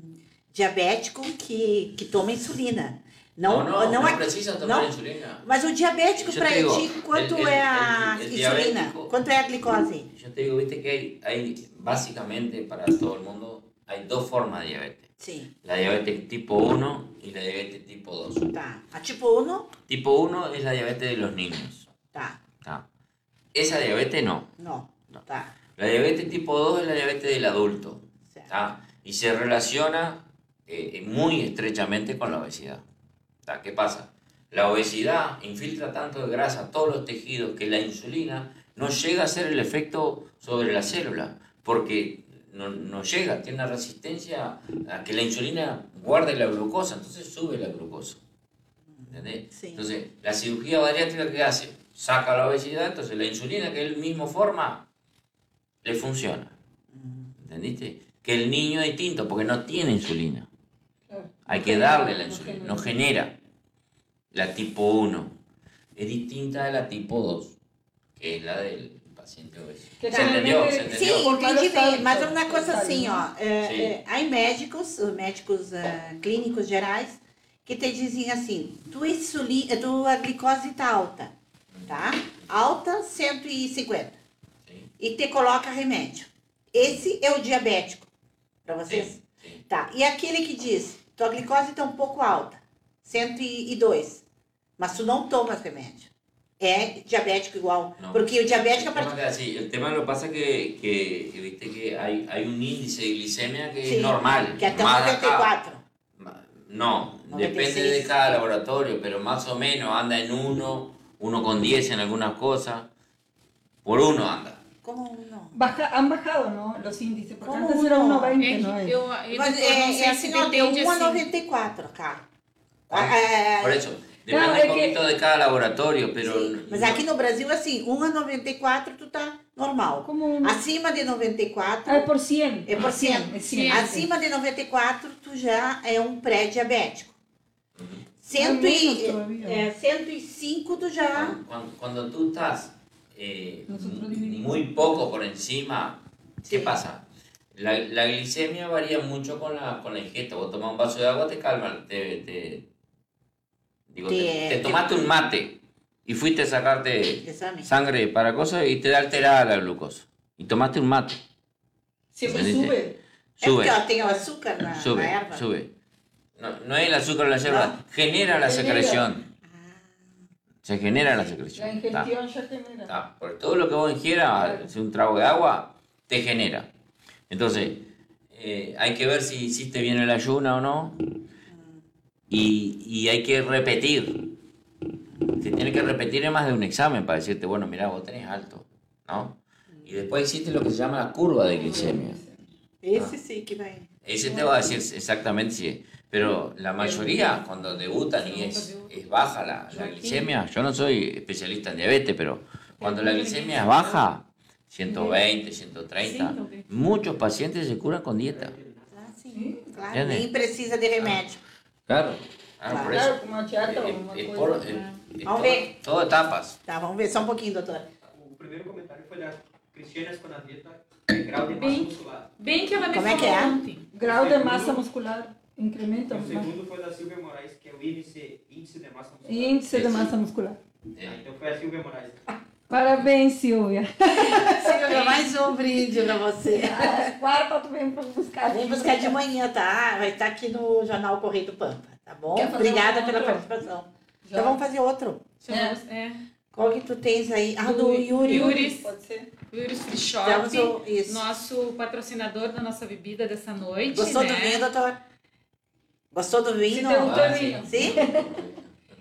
diabético que, que toma insulina. Não, no, no, no, a- precisa tomar não? insulina. Mas o diabético Eu para ti, quanto el- el- é a el- insulina? Quanto é a glicose? Yo te digo, viste que hay, hay básicamente para todo el mundo, hay dos formas de diabetes. Sim, La diabetes tipo 1 y la diabetes tipo 2. tá. A tipo 1, Tipo 1 es la diabetes de los niños. tá. ¿tá? Esa diabetes no. Não, No. tá. La diabetes tipo 2 es la diabetes del adulto. ¿tá? Y se relaciona eh, muy estrechamente con la obesidad. ¿Qué pasa? La obesidad infiltra tanto de grasa a todos los tejidos que la insulina no llega a hacer el efecto sobre la célula, porque no, no llega, tiene una resistencia a que la insulina guarde la glucosa, entonces sube la glucosa. ¿Entendés? Sí. Entonces, la cirugía bariátrica que hace, saca la obesidad, entonces la insulina que él mismo forma, le funciona. ¿Entendiste? Que el niño es distinto porque no tiene insulina. Hay que darle la insulina, no genera. La tipo 1 es distinta de la tipo 2, que es la del paciente obeso. Que ¿Se entendió? ¿Se entendió? Sim, entendi bem. Mas é uma coisa assim, ó. É, Sim. é, há médicos, os médicos é, clínicos gerais, que te dizem assim, tua, insulina, tua glicose tá alta, tá? Alta 150. Sí, E te coloca remédio. Esse é o diabético, para vocês? sí, sí. Tá. E aquele que diz, tua glicose tá um pouco alta, 102, mas tu não tomas remédio. É diabético igual. No. Porque o diabético, a El tema, partir que, sí, el tema lo pasa que, que, que viste que hay, hay un índice de glicemia que Sí, es normal. que é até más de acá, 94. ma- No, 96. depende de cada laboratorio, pero más o menos anda en uno, uno con 10 en algunas cosas. Por uno anda. Como não? Baja, han bajado, ¿no? Los índices. Porque ¿Cómo antes era no? 1,20, É ¿no? que eu, eu Mas não é, é assim, ó, deu depende assim. 1,94, cara. Ah, Ah, Por é, eso, depende No, un es que- poquito de cada laboratorio, pero... sim. Mas aqui no Brasil, assim, 1,94 tu tá normal. Como un... Acima de 94 Ah, es por 100. é por 100. Es 100. Acima de 94 tu já é um pré-diabético. Ujú. Cento menos e, todavía. é, 105 tu já... Cuando, cuando tú estás eh, Nosotros m- dividimos. muy poco por encima, ¿qué Sí. pasa? La, la glicemia varía mucho con la, con la ingesta. Vos tomás un vaso de agua, te calma. Te, te- digo, te, Te- te te- tomaste un mate y fuiste a sacarte sangre para cosas y te da alterada la glucosa. Y tomaste un mate. Siempre ¿Entendiste? sube. Sube, sube. No, no es el azúcar de la yerba, genera la secreción. Se genera la La secreción. ¿tá? ingestión ya genera. Ah, por todo lo que vos ingieras, si un trago de agua, te genera. Entonces, eh, hay que ver si hiciste bien el ayuno o no. Y, y hay que repetir. Te tiene que repetir en más de un examen para decirte, bueno, mira, vos tenés alto, ¿no? Y después existe lo que se llama la curva de glicemia. Esse sim que vai. Ese te va a decir exactamente si es. Pero la mayoría, cuando debutan y es, es baja la, la glicemia, yo no soy especialista en diabetes, pero cuando la glicemia es baja, 120, 130, muchos pacientes se curan con dieta. Ah, sim, claro. Nem precisa de remédio. Claro, claro, por. Claro, como una chata o Es, una es cosa. por, es Vamos ver. todo etapas. Tá, vamos ver só um pouquinho, doutora. O primeiro comentário foi da Cristiana com a dieta de grau de massa Bem- muscular. Bem que ela me Como é falou que é? ontem. Grado de masa muscular. Incrementa. O segundo foi da Silvia Moraes, que é o índice, índice de massa muscular. Índice de masa muscular. Eh, Então foi a Silvia Moraes. Parabéns, Silvia. [LAUGHS] Silvia, mais um brinde pra você. [LAUGHS] Quarta, tu vem pra buscar. Vem buscar de manhã, tá? Vai estar aqui no Jornal Correio do Pampa, tá bom? Obrigada um pela participação. Já. Então vamos fazer outro. Chamamos, é. Qual que tu tens aí? Ah, do Yuri. Yuri. Pode ser. Yuri Free Shop, o- isso. nosso patrocinador da nossa bebida dessa noite. Gostou né? do vinho, doutor? Gostou do vinho? Ah,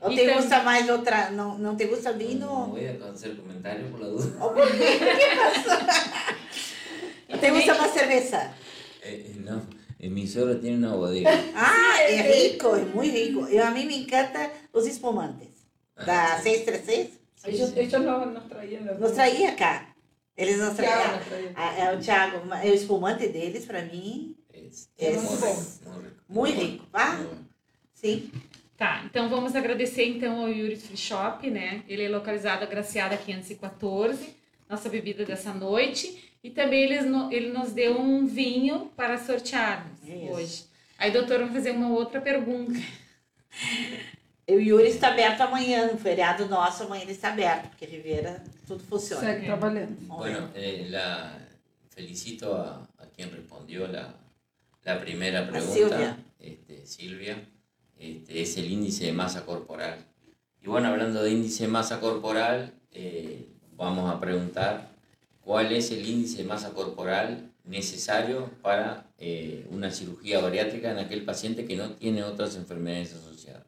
o E te gusta mais outra? Não, não te gusta no vinho? voy a hacer comentarios por la duda. Ou por quê? O que passou? [LAUGHS] Te gusta mais cerveja? Eh, no, eh, mi suegro tiene una bodega. Ah, é rico, é muito rico. Eu, a mim me encanta os espumantes. Da Ah, 636. Ellos, ellos no, nos traían los Nos traía cá. Eles nos Thiago traíam. nos traía. Ah, é o Thiago, é o espumante deles, pra mim, Es, Es muy bom. rico, muy rico. Muy rico, ¿va? Muy bueno. sim. Tá, então vamos agradecer então ao Yuri Free Shop, né? Ele é localizado Graciada 514, nossa bebida dessa noite. E também eles no- ele nos deu um vinho para sortearmos Isso. hoje. Aí, doutor, vamos fazer uma outra pergunta. E [LAUGHS] o Yuri está aberto amanhã, no feriado nosso, amanhã ele está aberto, porque Rivera tudo funciona. Segue trabalhando. Bueno, eh, la felicito a, a quien respondió la, la primera pregunta, Silvia. Este, Silvia. Este, es el índice de masa corporal. Y bueno, hablando de índice de masa corporal, eh, vamos a preguntar cuál es el índice de masa corporal necesario para eh, una cirugía bariátrica en aquel paciente que no tiene otras enfermedades asociadas.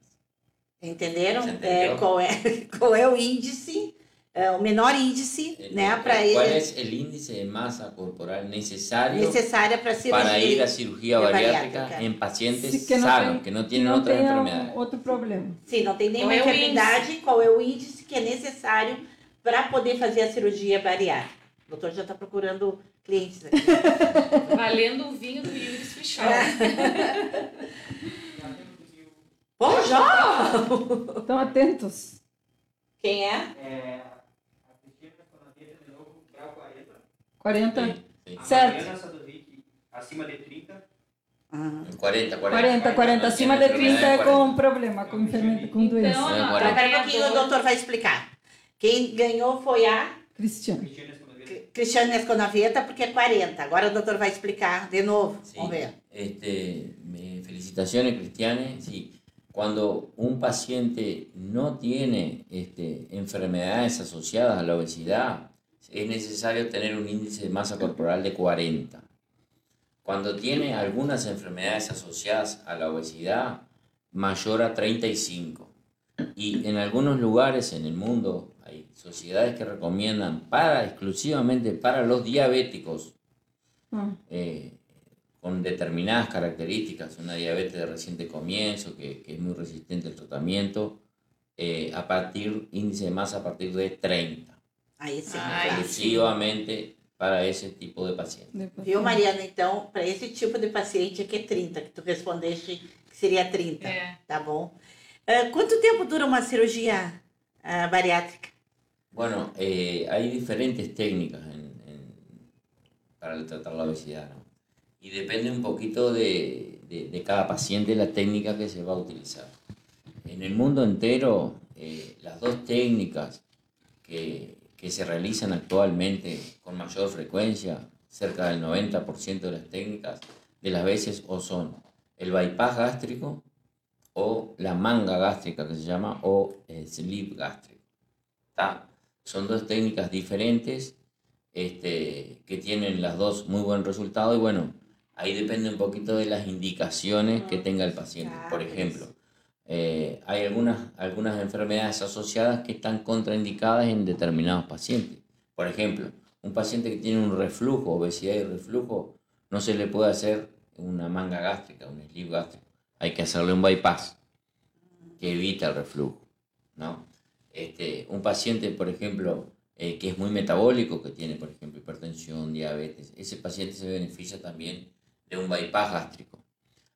Entenderam? É, qual, é, qual é o índice, é, o menor índice, Eh, né, para ¿Cuál ele, es el índice de masa corporal necesario necessária para cirurgia. para ir a cirugía de bariátrica bariátrica. en pacientes que no sanos, ten- que tienen no otras tenha enfermedades. outro problema. Sim, não tem nenhuma Qual é o enfermidade, qual é o índice que é necessário para poder fazer a cirurgia bariátrica. O doutor já está procurando clientes aqui. [LAUGHS] Valendo o vinho do Yuri Shop. Bom, já! Estão atentos. Quem é? É, 40. 40. Sí. A Certo. Mariana acima de 30. Ah, 40, 40. 40, 40. Acima de 30 é com problema, com enfermidade, com doença. Então, Espera um pouquinho, o doutor vai explicar. Quem ganhou foi a Cristiano. Cristina com a dieta. Cri- Cristiane Esconaveta, porque é 40. Agora o doutor vai explicar de novo. Sí. Vamos ver. Este, me- felicitaciones, Cristiane. Sí, cuando un paciente no tiene este, enfermedades asociadas a la obesidad, es necesario tener un índice de masa corporal de 40. Cuando tiene algunas enfermedades asociadas a la obesidad, mayor a 35. Y en algunos lugares en el mundo hay sociedades que recomiendan para exclusivamente para los diabéticos Ah, eh, con determinadas características, una diabetes de reciente comienzo que, que es muy resistente al tratamiento, eh, a partir, índice de masa a partir de 30, Ai, claro. exclusivamente para esse tipo de paciente. depois- Viu, Mariana? Então, para esse tipo de paciente aqui é 30, que tu respondeste que seria 30. É. Tá bom. Ah, quanto tempo dura uma cirurgia ah, bariátrica? Bueno, eh, hay diferentes técnicas en- en- para tratar la obesidad, ¿no? Y depende un poquito de, de- de cada paciente la técnica que se va a utilizar. En el mundo entero, eh, las dos técnicas que, que se realizan actualmente con mayor frecuencia, cerca del 90% de las técnicas, de las veces o son el bypass gástrico o la manga gástrica que se llama o el sleeve gástrico. ¿tá? Son dos técnicas diferentes este, que tienen las dos muy buen resultado y bueno, ahí depende un poquito de las indicaciones que tenga el paciente. Por ejemplo, eh, hay algunas, algunas enfermedades asociadas que están contraindicadas en determinados pacientes. Por ejemplo, un paciente que tiene un reflujo, obesidad y reflujo, no se le puede hacer una manga gástrica, un sleeve gástrico. Hay que hacerle un bypass que evita el reflujo, ¿no? Este, un paciente, por ejemplo, eh, que es muy metabólico, que tiene, por ejemplo, hipertensión, diabetes, ese paciente se beneficia también de un bypass gástrico.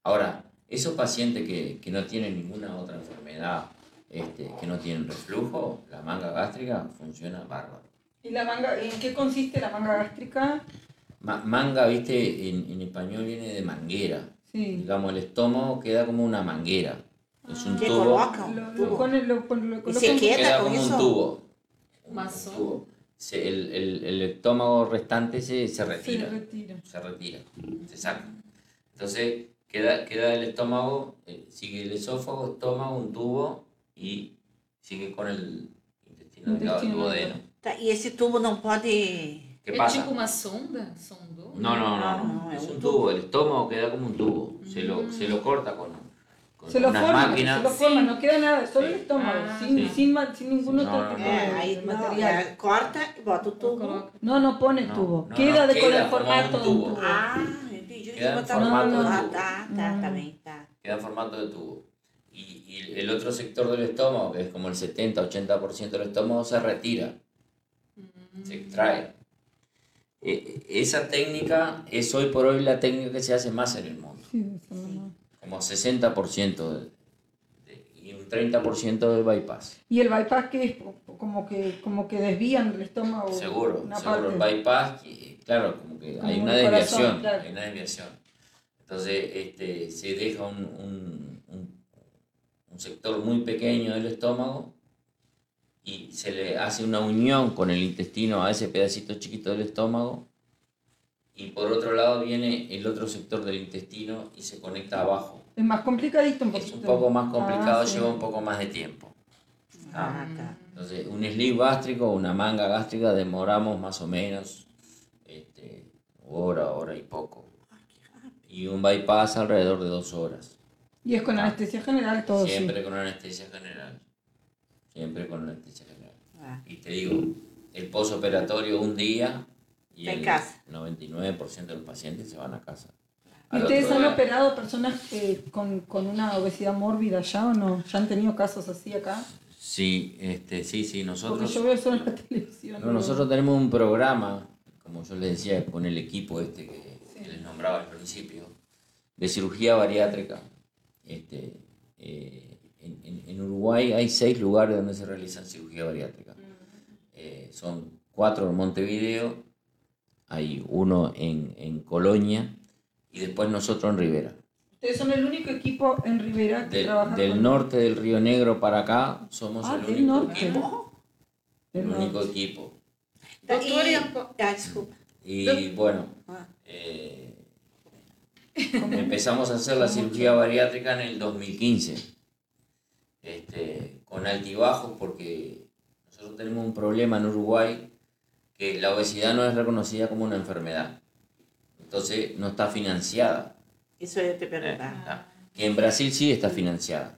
Ahora, esos pacientes que, que no tienen ninguna otra enfermedad, este, que no tienen reflujo, la manga gástrica funciona bárbaro. ¿Y la manga, en qué consiste la manga gástrica? Ma- manga, viste, en, en español viene de manguera. Sí. Digamos, el estómago queda como una manguera. Es un Que tubo. Lo, se queda como un tubo. Un- Mazo. un tubo. Se- el, el- el estómago restante se, se se retira. retira. Se retira. Se saca. Entonces queda, queda el estómago, eh, sigue el esófago, estómago, un tubo y sigue con el intestino delgado, el Intestino duodeno. Tá, e esse tubo não pode. ¿Qué É pasa? tipo uma sonda? Sondou? No, no, no, Ah, no. no, Es es un un tubo. El estómago queda como un tubo. Se lo, se lo corta con, con Se lo unas forma, máquinas. se lo forma, no queda nada, solo el estómago, Ah. sin, Sí. sin, ma- sin ningún No, otro no, tipo. É, de, aí de não, material. é, corta e bota o tubo. Coloca. No, no pone No, tubo, no, queda no, de, con queda el como formato de un tubo. tubo. Ah. Queda o formato de tubo. queda en formato de tubo. Y, y el otro sector del estómago, que es como el 70-80% del estómago, se retira, se extrae. Eh, esa técnica es hoy por hoy la técnica que se hace más en el mundo. Sí. Como 60% de- de- y un 30% del bypass. Y el bypass que es como que, como que desvían el estómago. Seguro, una seguro. El bypass, claro, como que Como hay un una corazón, desviación. claro. Hay una desviación. Entonces, este, se deja un, un- un- un sector muy pequeño del estómago y se le hace una unión con el intestino a ese pedacito chiquito del estómago. Y por otro lado viene el otro sector del intestino y se conecta abajo. Es más complicadito un Es un poco más complicado, Ah, sí. lleva un poco más de tiempo. Ah, tá. Entonces, un sleeve gástrico, una manga gástrica, demoramos más o menos este, hora, hora y poco. Y un bypass alrededor de dos horas. Y es con anestesia general todo, Siempre con anestesia general. Siempre con anestesia general. Ah. Y te digo, el posoperatorio un día y En el casa. 99% de los pacientes se van a casa. ¿Y Al ustedes han operado personas eh, con, con una obesidad mórbida ya o no? ¿Ya han tenido casos así acá? Sí, este, sí, sí, Porque nosotros... yo veo solo en la televisión. No, nosotros tenemos un programa, como yo les decía, con el equipo este que, que les nombraba al principio, de cirugía bariátrica. Este, eh, en, en- en Uruguay hay seis lugares donde se realiza cirugía bariátrica. Eh, son cuatro en Montevideo, hay uno en, en Colonia y después nosotros en Rivera. Ustedes son el único equipo en Rivera que Del, trabaja del con- norte del Río Negro para acá somos Ah, el del único norte. equipo. El único norte. equipo. E- e a- Ah, desculpa. Y bueno, Ah. eh, empezamos a hacer la [LAUGHS] cirugía bariátrica en el 2015, este, con altibajos porque nosotros tenemos un problema en Uruguay que la obesidad no es reconocida como una enfermedad, entonces no está financiada. Isso eu ia te perguntar. Que en Brasil sí está financiada.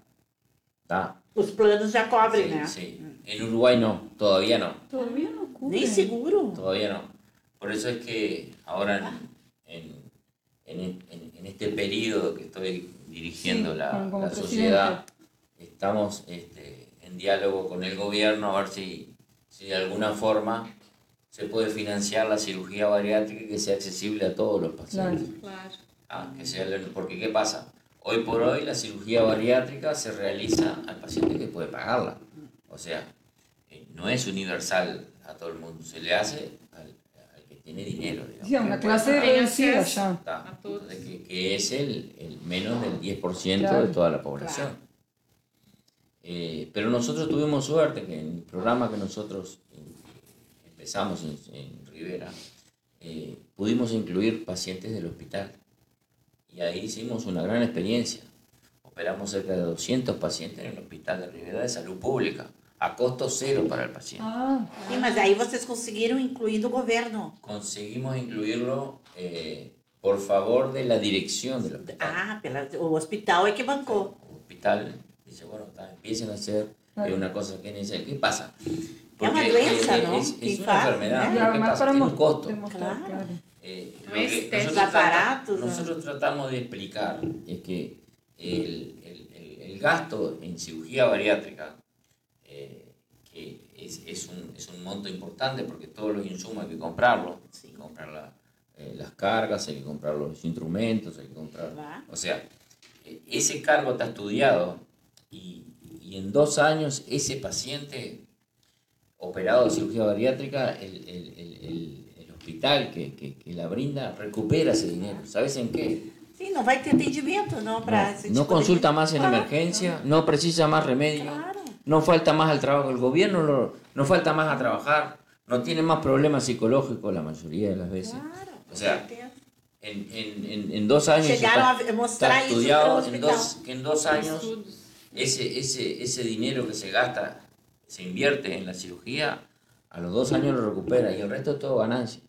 ¿tá? Os planos já cobrem, Sí, né? sí. En Uruguay no, todavía no. Todavía no cubre. Nem seguro. Todavía no. Por eso es que ahora en, en, en- en- en este periodo que estoy dirigiendo Sí, la, como- como la presidente. sociedad, estamos este, en diálogo con el gobierno a ver si, si de alguna forma se puede financiar la cirugía bariátrica y que sea accesible a todos los pacientes. Claro. Ah, que sea el- porque ¿qué pasa? Hoy por hoy la cirugía bariátrica se realiza al paciente que puede pagarla. O sea, eh, no es universal a todo el mundo, se le hace al, al que tiene dinero. digamos. Sí, a una clase reducida ya. Entonces, que, que es el, el menos del 10% Claro. de toda la población. Eh, pero nosotros tuvimos suerte que en el programa que nosotros empezamos en, en Rivera, eh, pudimos incluir pacientes del hospital. Y ahí hicimos una gran experiencia. Operamos cerca de 200 pacientes en el Hospital de Rivera de Salud Pública, a costo cero para el paciente. Ah, Sim, mas aí vocês conseguiram incluir do governo. Conseguimos incluirlo eh, por favor de la dirección del hospital. Ah, o hospital é que bancou. El hospital dice, bueno, está, empiecen a hacer una cosa que es necesaria. ¿Qué pasa? Una Porque, doença, ¿no? Es, es una enfermedad. Tiene un costo. Claro. Eh, No lo es que test. nosotros, Aparatos, trata- ¿no? nosotros tratamos de explicar es que el, el- el- el gasto en cirugía bariátrica, eh, que es, es un, es un monto importante porque todos los insumos hay que comprarlos, hay que comprar la- eh, las cargas, hay que comprar los instrumentos, hay que comprar... O sea, eh, ese cargo está estudiado y, y en dos años ese paciente operado de cirugía bariátrica, el, el- el- el- el hospital que, que- que la brinda recupera ese dinero. ¿Sabes en qué? Sim, não vai ter atendimento, não, para No, no consulta más en emergencia, no precisa más remedio, Claro. no falta más al trabajo del gobierno, lo- no falta más a trabajar, no tiene más problemas psicológicos la mayoría de las veces. Claro, O sea. En, en- en- en dos años Llegaron está, a mostrar está estudiado en el dos, que en dos años ese, ese, ese dinero que se gasta, se invierte en la cirugía, a los dos años lo recupera y el resto es todo ganancia.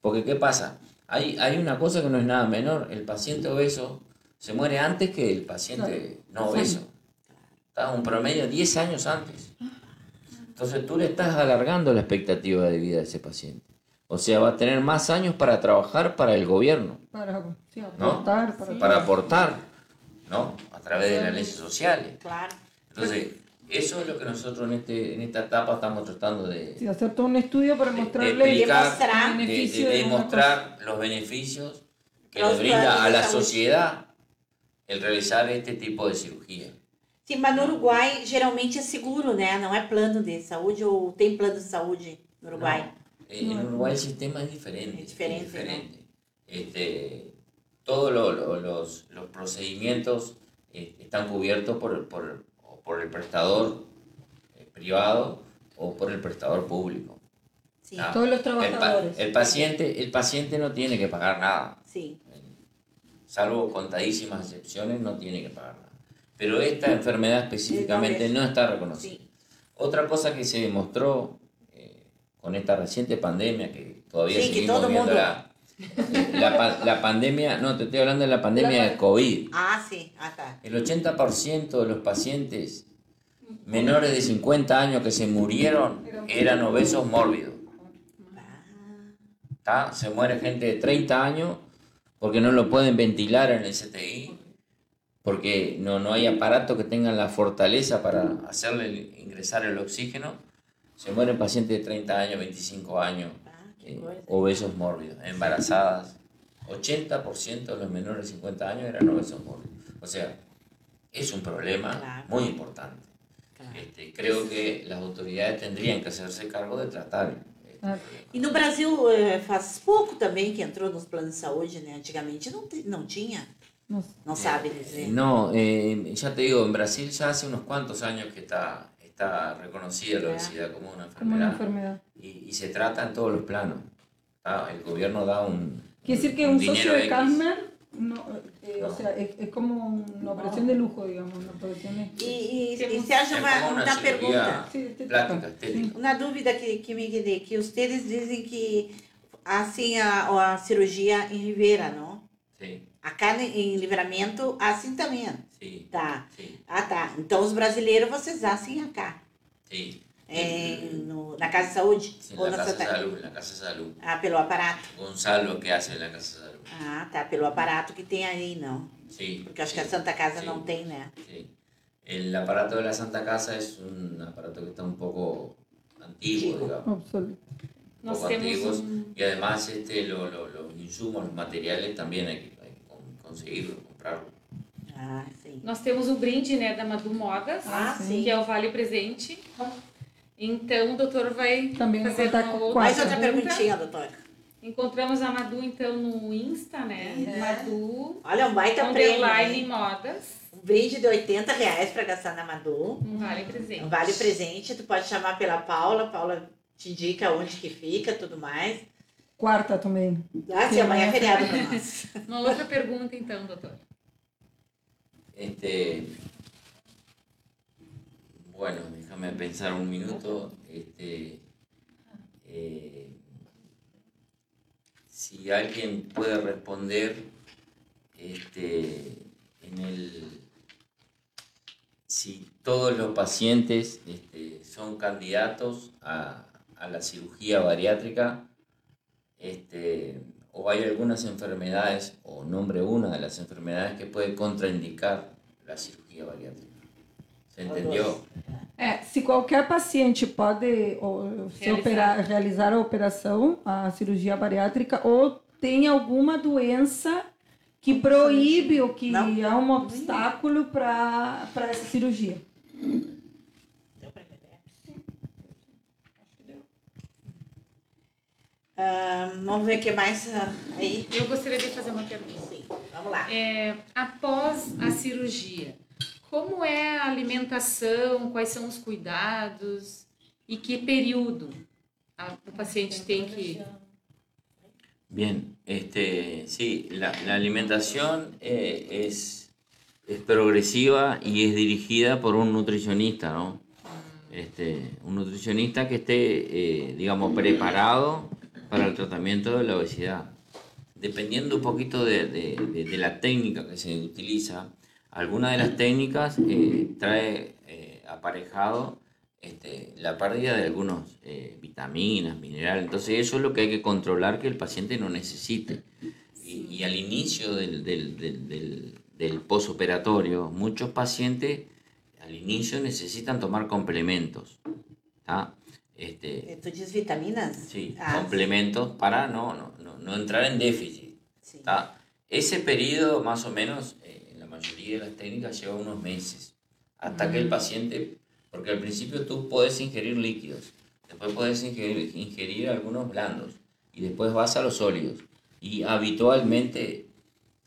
Porque ¿qué pasa? Hay, hay una cosa que no es nada menor, el paciente obeso se muere antes que el paciente no obeso. Está un promedio 10 años antes. Entonces tú le estás alargando la expectativa de vida de ese paciente. O sea, va a tener más años para trabajar para el gobierno Para sí, ¿no? aportar, para, para aportar, ¿no? A través de las leyes sociales. Claro. Entonces, eso es lo que nosotros en, este, en esta etapa estamos tratando de, sí, hacer todo un estudio para de- de mostrarle explicar, de, de demostrar los beneficios que le brinda a la sociedad el realizar este tipo de cirugía. Sim, mas no Uruguai geralmente é seguro, né? Não é plano de saúde ou tem plano de saúde no Uruguai. Eh, en Uruguay el sistema es diferente. Es diferente, es diferente. Este, todos lo- lo- los, los procedimientos eh, están cubiertos por, por, o por el prestador eh, privado o por el prestador público. Sim, Ah, Todos los el, pa- trabajadores. el paciente, el paciente no tiene que pagar nada, sim. salvo contadísimas excepciones, no tiene que pagar nada. Pero esta enfermedad específicamente no está reconocida. Sim. Otra cosa que se demostró eh, con esta reciente pandemia, que todavía Sí, que seguimos todo viendo mundo- la, la, pa- la pandemia, no, te estoy hablando de la pandemia de COVID. Ah. Ah, tá. El 80% de los pacientes menores de 50 años que se murieron eran obesos mórbidos. ¿Tá? Se muere gente de 30 años porque no lo pueden ventilar en el CTI, porque no, no hay aparato que tengan la fortaleza para hacerle ingresar el oxígeno. Se mueren pacientes de 30 años, 25 años, Ah, eh, obesos mórbidos, embarazadas. 80% de los menores de 50 años eran obesos mórbidos. O sea, es un problema Claro. muy importante. Claro. Este, creo que las autoridades tendrían que hacerse cargo de tratar. este, Ah. E no Brasil eh, faz pouco também que entrou nos planos de saúde, né? Antigamente não, não tinha. No, Não sabe dizer. No, eh, ya te digo, en Brasil ya hace unos cuantos años que está, está reconocida la obesidad como una como una enfermedad enfermedad. y, y se trata en todos los planos. Ah, El gobierno da un, Quiere decir que un dinero socio de X. Carmen, no, eh, o No. sea, es, es como una operación de lujo, digamos, una operación de... E, e Temos- Sérgio, uma, uma pergunta. Uma dúvida que, que me quedei, que ustedes dizem que assim a, a cirurgia em Rivera, não? Sí. Acá em Livramento, assim também. Sí, Tá. sí, Ah, tá. Então os brasileiros vocês assem acá. sí. Em, no, na Casa de Saúde? En ou na Casa Santa Salud, en la Casa Salud. Ah, pelo aparato. Gonzalo, ¿qué hace en la Casa Salud? Ah, tá. Pelo aparato que tem aí, não. Sí. Porque acho sí, que a Santa Casa sí, não tem, né? sí. El aparato de la Santa Casa es un aparato que está un poco antiguo, digamos. Absoluto. Nós poco temos antiguos um, y además este, lo- lo- los insumos, los materiales también hay que, hay que con- conseguirlos, comprarlos. Ah, sim. nós temos o brinde né, da Madu Modas, Ah, sim. que é o Vale Presente. Então o doutor vai Também fazer uma com outra Mais outra perguntinha, doutora. Encontramos a Madu então no Insta, né? É. Madu Olha, um baita prêmio. Underline? Modas, Um brinde de 80 reais para gastar na Madu. um vale presente. Um vale presente. Tu pode chamar pela Paula. Paula te indica onde que fica, tudo mais. Quarta também. Ah, sim, amanhã é feriado para [LAUGHS] nós. Uma outra pergunta então, doutor. Este, bueno, déjame pensar un minuto. Este, eh, si alguien puede responder este, en el, si todos los pacientes este, son candidatos a, a la cirugía bariátrica, este, o hay algunas enfermedades, o nombre una de las enfermedades que puede contraindicar la cirugía bariátrica. ¿Se entendió? É, se qualquer paciente pode ou, se Realizar. operar, realizar a operação, a cirurgia bariátrica, ou tem alguma doença que proíbe ou que Não. é um obstáculo para essa cirurgia. Vamos ver o que mais ah, aí. Eu gostaria de fazer uma pergunta. Sim, vamos lá. É, após a cirurgia, como é a alimentação, quais são os cuidados e que período a- o paciente tem que. Bien, este, sí, la, la alimentación eh, es, es progresiva y es dirigida por un nutricionista, ¿no? Este, un nutricionista que esté, eh, digamos, preparado para el tratamiento de la obesidad. Dependiendo un poquito de, la técnica que se utiliza, alguna de las técnicas eh, trae eh, aparejado este, la pérdida de algunas vitaminas, minerales. Entonces eso es lo que hay que controlar que el paciente no necesite. Y, y al inicio del, del, del, del, del posoperatorio, muchos pacientes al inicio necesitan tomar complementos. ¿tá? Este, diz vitaminas? sí, Ah, complementos para no, no, no, no entrar en déficit. ¿tá? Ese periodo, más o menos, eh, en la mayoría de las técnicas lleva unos meses, hasta que el paciente, porque al principio tú puedes ingerir líquidos, después puedes ingerir, ingerir algunos blandos, y después vas a los sólidos. Y habitualmente,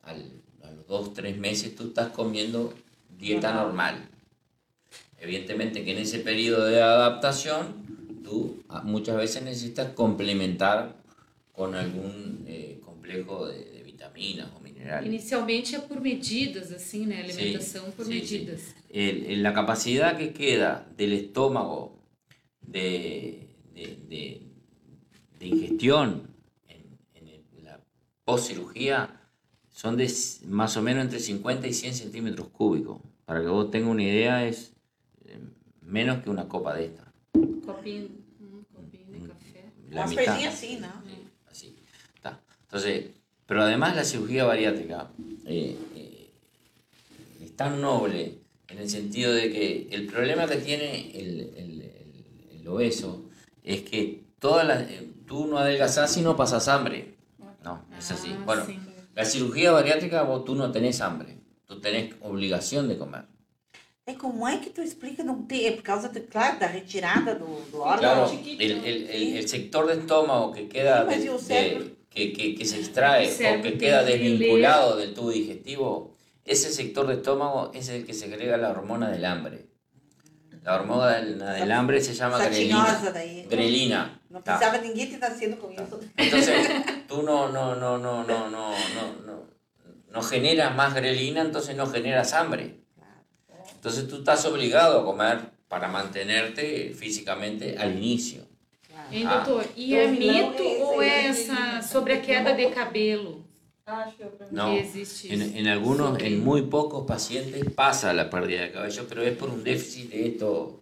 al- a los dos, tres meses, tú estás comiendo dieta normal. Evidentemente que en ese periodo de adaptación, tú ah, muchas veces necesitas complementar con algún eh, complejo de, de vitaminas o minerales. Inicialmente é por medidas, assim, né? Alimentação por sí, medidas. El- el- la capacidad que queda del estómago de, de, de- de ingestión en, la postcirugía son de más o menos entre 50 y 100 centímetros cúbicos. Para que vos tengas una idea, es eh, menos que una copa de esta. Copinho, um copinho de café. La Umas mitad. coisinhas assim, não? Sí, así. Está. Entonces, pero además la cirugía bariátrica eh, eh, es tan noble en el sentido de que el problema que tiene el, el- el- el obeso es que todas las, eh, tú no adelgazás y no pasas hambre. No, es así. Ah, Bueno, la cirugía bariátrica vos tú no tenés hambre, tú tenés obligación de comer. É como é que tu explica não ter? É por causa, de, claro, da retirada do, do órgão. Claro, el, el- el- el sector de estómago que queda Sí, pues, de- de- que, que- que se extrae o que queda que desvinculado del tubo digestivo, ese sector de estómago es el que segrega la hormona del hambre. La hormona del, del hambre se llama grelina. Grelina. Não Tá. precisava ninguém ter nascido com isso. Entonces, [LAUGHS] tú no, no, no, no, no, no, no, no, no generas más grelina, entonces no generas hambre. Entonces tú estás obligado a comer para mantenerte físicamente al inicio. Hein, Ah. doutor? E Então, é mito ou é essa sobre a queda de cabelo? Ah. No, En, en algunos, en muy pocos pacientes pasa la pérdida de cabello, pero es por un déficit de estos,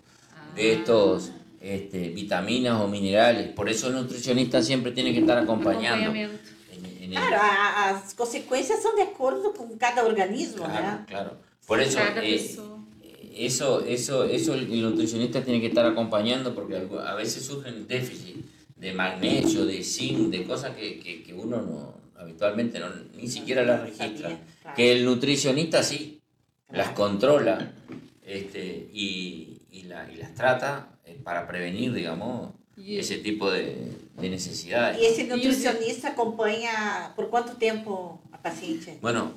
de Ah. estos este, vitaminas o minerales. Por eso el nutricionista siempre tiene que estar acompañando. En- en el- Claro, a- as consequências são de acordo com cada organismo, claro, né? claro. Por eso, eh. Eso, eso, eso el nutricionista tiene que estar acompañando porque a veces surgen déficit de magnesio, de zinc, de cosas que, que, que uno no, habitualmente no, ni siquiera las registra. Que el nutricionista sí, las controla este, y, y, la- y las trata eh, para prevenir, digamos, ese tipo de, de necesidades. E esse nutricionista acompanha por quanto tempo a paciente? Bueno,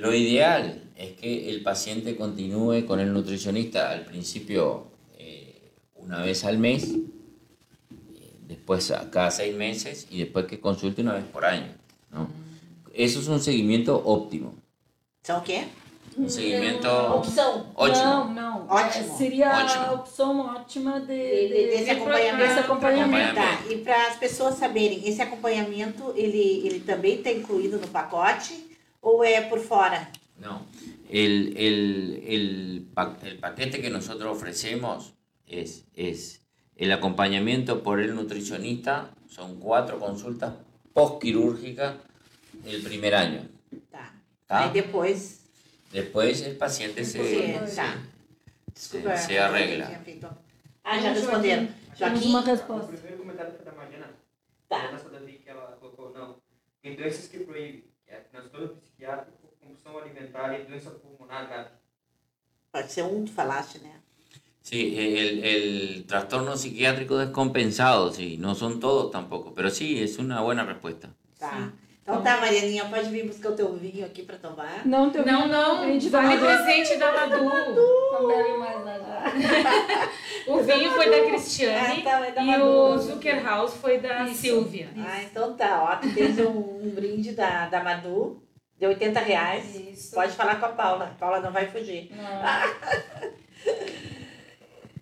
lo ideal es que el paciente continúe con el nutricionista al principio eh, una vez al mes, eh, después a cada seis meses y después que consulte una vez por año. ¿no? Eso es un seguimiento óptimo. São o quê? Un seguimiento Opção. ótimo. Não, não. Ótimo. Seria Ótimo. a opção ótima de, De- de- de- desse de- acompanhamento. desse acompanhamento. Tá, e para as pessoas saberem, esse acompanhamento, ele, ele também está incluído no pacote ou é por fora? No, el, el, el, pa- el paquete que nosotros ofrecemos es, es el acompañamiento por el nutricionista, son cuatro consultas postquirúrgicas el primer año. Tá. Tá. Aí depois. Después el paciente se, se, se eu arregla. Ah, já responderam. Temos Joaquim? uma O resposta. primeiro comentário foi da Mariana. Tá. Mariana Sadali, que é transtorno psiquiátrico, compulsão alimentar e doença pulmonar grave. Pode ser um, tu falaste, né? Sí, el, el trastorno psiquiátrico descompensado, sí, no son todos tampoco, pero sí, es una buena respuesta. Tá. Então tá, Marianinha, pode vir buscar o teu vinho aqui para tomar. Não, teu Não, vinho, não, a gente vale presente da Madu. Não bebe mais nada. [LAUGHS] O vinho foi da Cristiane Ah, tá, é da e Madu. o Zucker House foi da Isso. Silvia. Ah, então tá, ó. Tu tens um, um brinde da, da Madu de 80 reais. Isso. Pode falar com a Paula. A Paula não vai fugir. Não. [LAUGHS]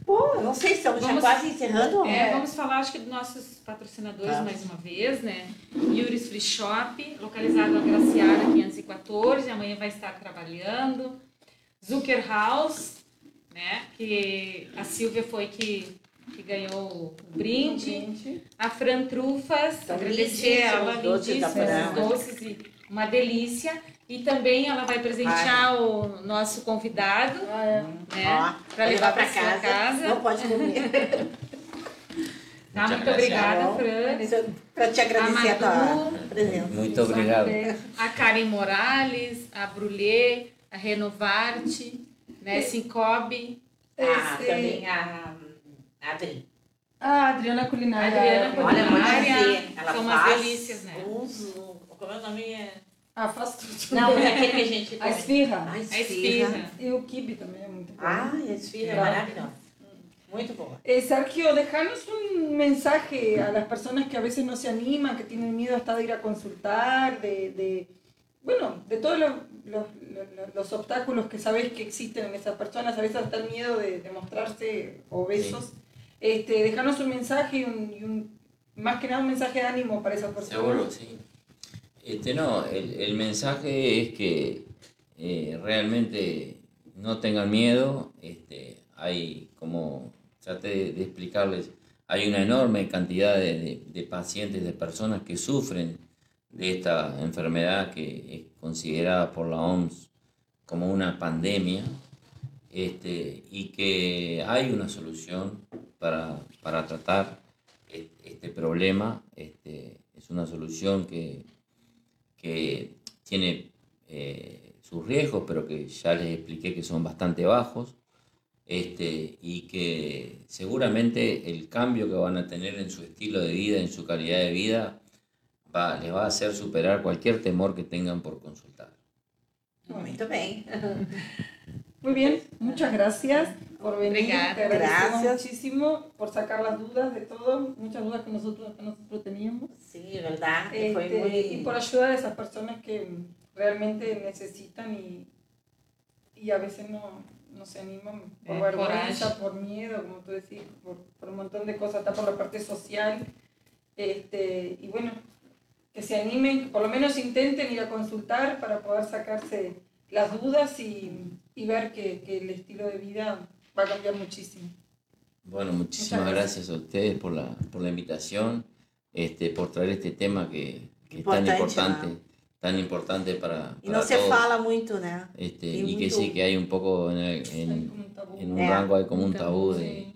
Pô, não sei, estamos já Vamos- quase encerrando. É, vamos falar, acho que dos nossos patrocinadores Tá. mais uma vez, né? Yuri's Free Shop, localizado na Graciada 514, amanhã vai estar trabalhando. Zucker House, né? Que a Silvia foi que, que ganhou o brinde. Gente, A Fran Trufas, São agradecer ela, lindíssimos doces doces e uma delícia. E também ela vai presentear o nosso convidado, ah, é. né? Ó, Pra levar pra sua casa. Não pode comer. Tá? Muito obrigada, Fran. Para te agradecer a, tua Madu. presença. Muito obrigado. A Karen Morales, a Brulé, a Renovarte, né? Sincobe, Ah, também a a Adri. Ah, Adriana a Culinária. Adriana Olha, Culinária. dizer. Ela São umas faz delícias, né? uns... Como é o nome? É... Ah, faz tudo. Não, é aquele que a gente A esfirra. A esfirra. E o kibe também é muito bom. Ah, a esfirra é maravilhosa. Muito boa. Eh, Sergio, dejanos un mensaje a las personas que a veces no se animan, que tienen miedo hasta de ir a consultar, de, de bueno, de todos los, los, los- los obstáculos que sabéis que existen en esas personas, a veces hasta el miedo de, de mostrarse obesos. Este, dejanos un mensaje y un, y un- más que nada un mensaje de ánimo para esas personas. Seguro, sí. Este, no, el, el mensaje es que eh, realmente no tengan miedo. Este, hay, como traté de, explicarles, hay una enorme cantidad de, de- pacientes, de personas que sufren de esta enfermedad que es considerada por la OMS como una pandemia este, y que hay una solución para, para tratar e- este problema. Este, es una solución que, que tiene eh, sus riesgos, pero que ya les expliqué que son bastante bajos. Este, y que seguramente el cambio que van a tener en su estilo de vida, en su calidad de vida, va, les va a hacer superar cualquier temor que tengan por consultar. Muito bem. [LAUGHS] Muy bien, muchas gracias por venir. Obrigada. Te agradecemos Gracias. muchísimo por sacar las dudas de todo, muchas dudas que nosotros, que nosotros teníamos. Verdade. Foi Este, muito... Y por ayudar a esas personas que realmente necesitan y, y a veces no, no se animan por Eh, vergüenza, por miedo, como tú decís, por, por un montón de cosas, hasta por la parte social. Este, y bueno, que se animen, que por lo menos intenten ir a consultar para poder sacarse las dudas y, y ver que, que el estilo de vida va a cambiar muchísimo. Bueno, muchísimas Muchas gracias. a ustedes por la, por la invitación, este, por traer este tema que, que es tan Importante, ¿no? tan importante para, para não se todos. fala muito, né? Este, y y que sí que hay un poco en, el- en, en un Eh, rango hay como un tabú de,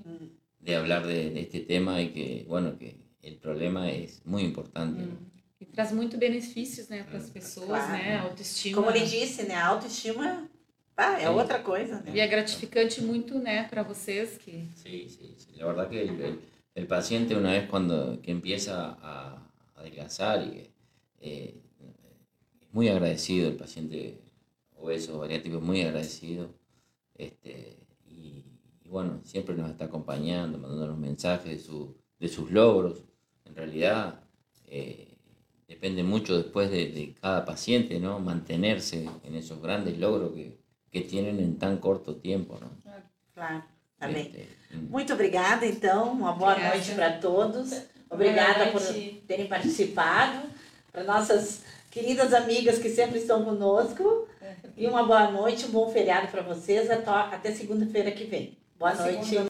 de hablar de, de este tema y que bueno que el problema es muy importante. ¿no? E traz muito benefícios, né, para as pessoas, Claro. né, autoestima. Como ele disse, né? A autoestima pá, é Sim. outra coisa, E né? é gratificante muito, né, para vocês que Sí, sí, sí. La verdad que el, el- el paciente una vez cuando que empieza a adelgazar y eh, es muy agradecido el paciente obeso bariátrico es muy agradecido este, y, y bueno siempre nos está acompañando mandándonos mensajes de, su, de sus logros en realidad eh, depende mucho después de, de cada paciente no mantenerse en esos grandes logros que, que tienen en tan corto tiempo no Claro, tá bem. Este, mm. Muito obrigada, então. Uma boa Obrigada. noite para todos. Obrigada por terem participado. Para nossas queridas amigas que sempre estão conosco. E uma boa noite, um bom feriado para vocês. Até segunda-feira que vem. Boa noite. segunda.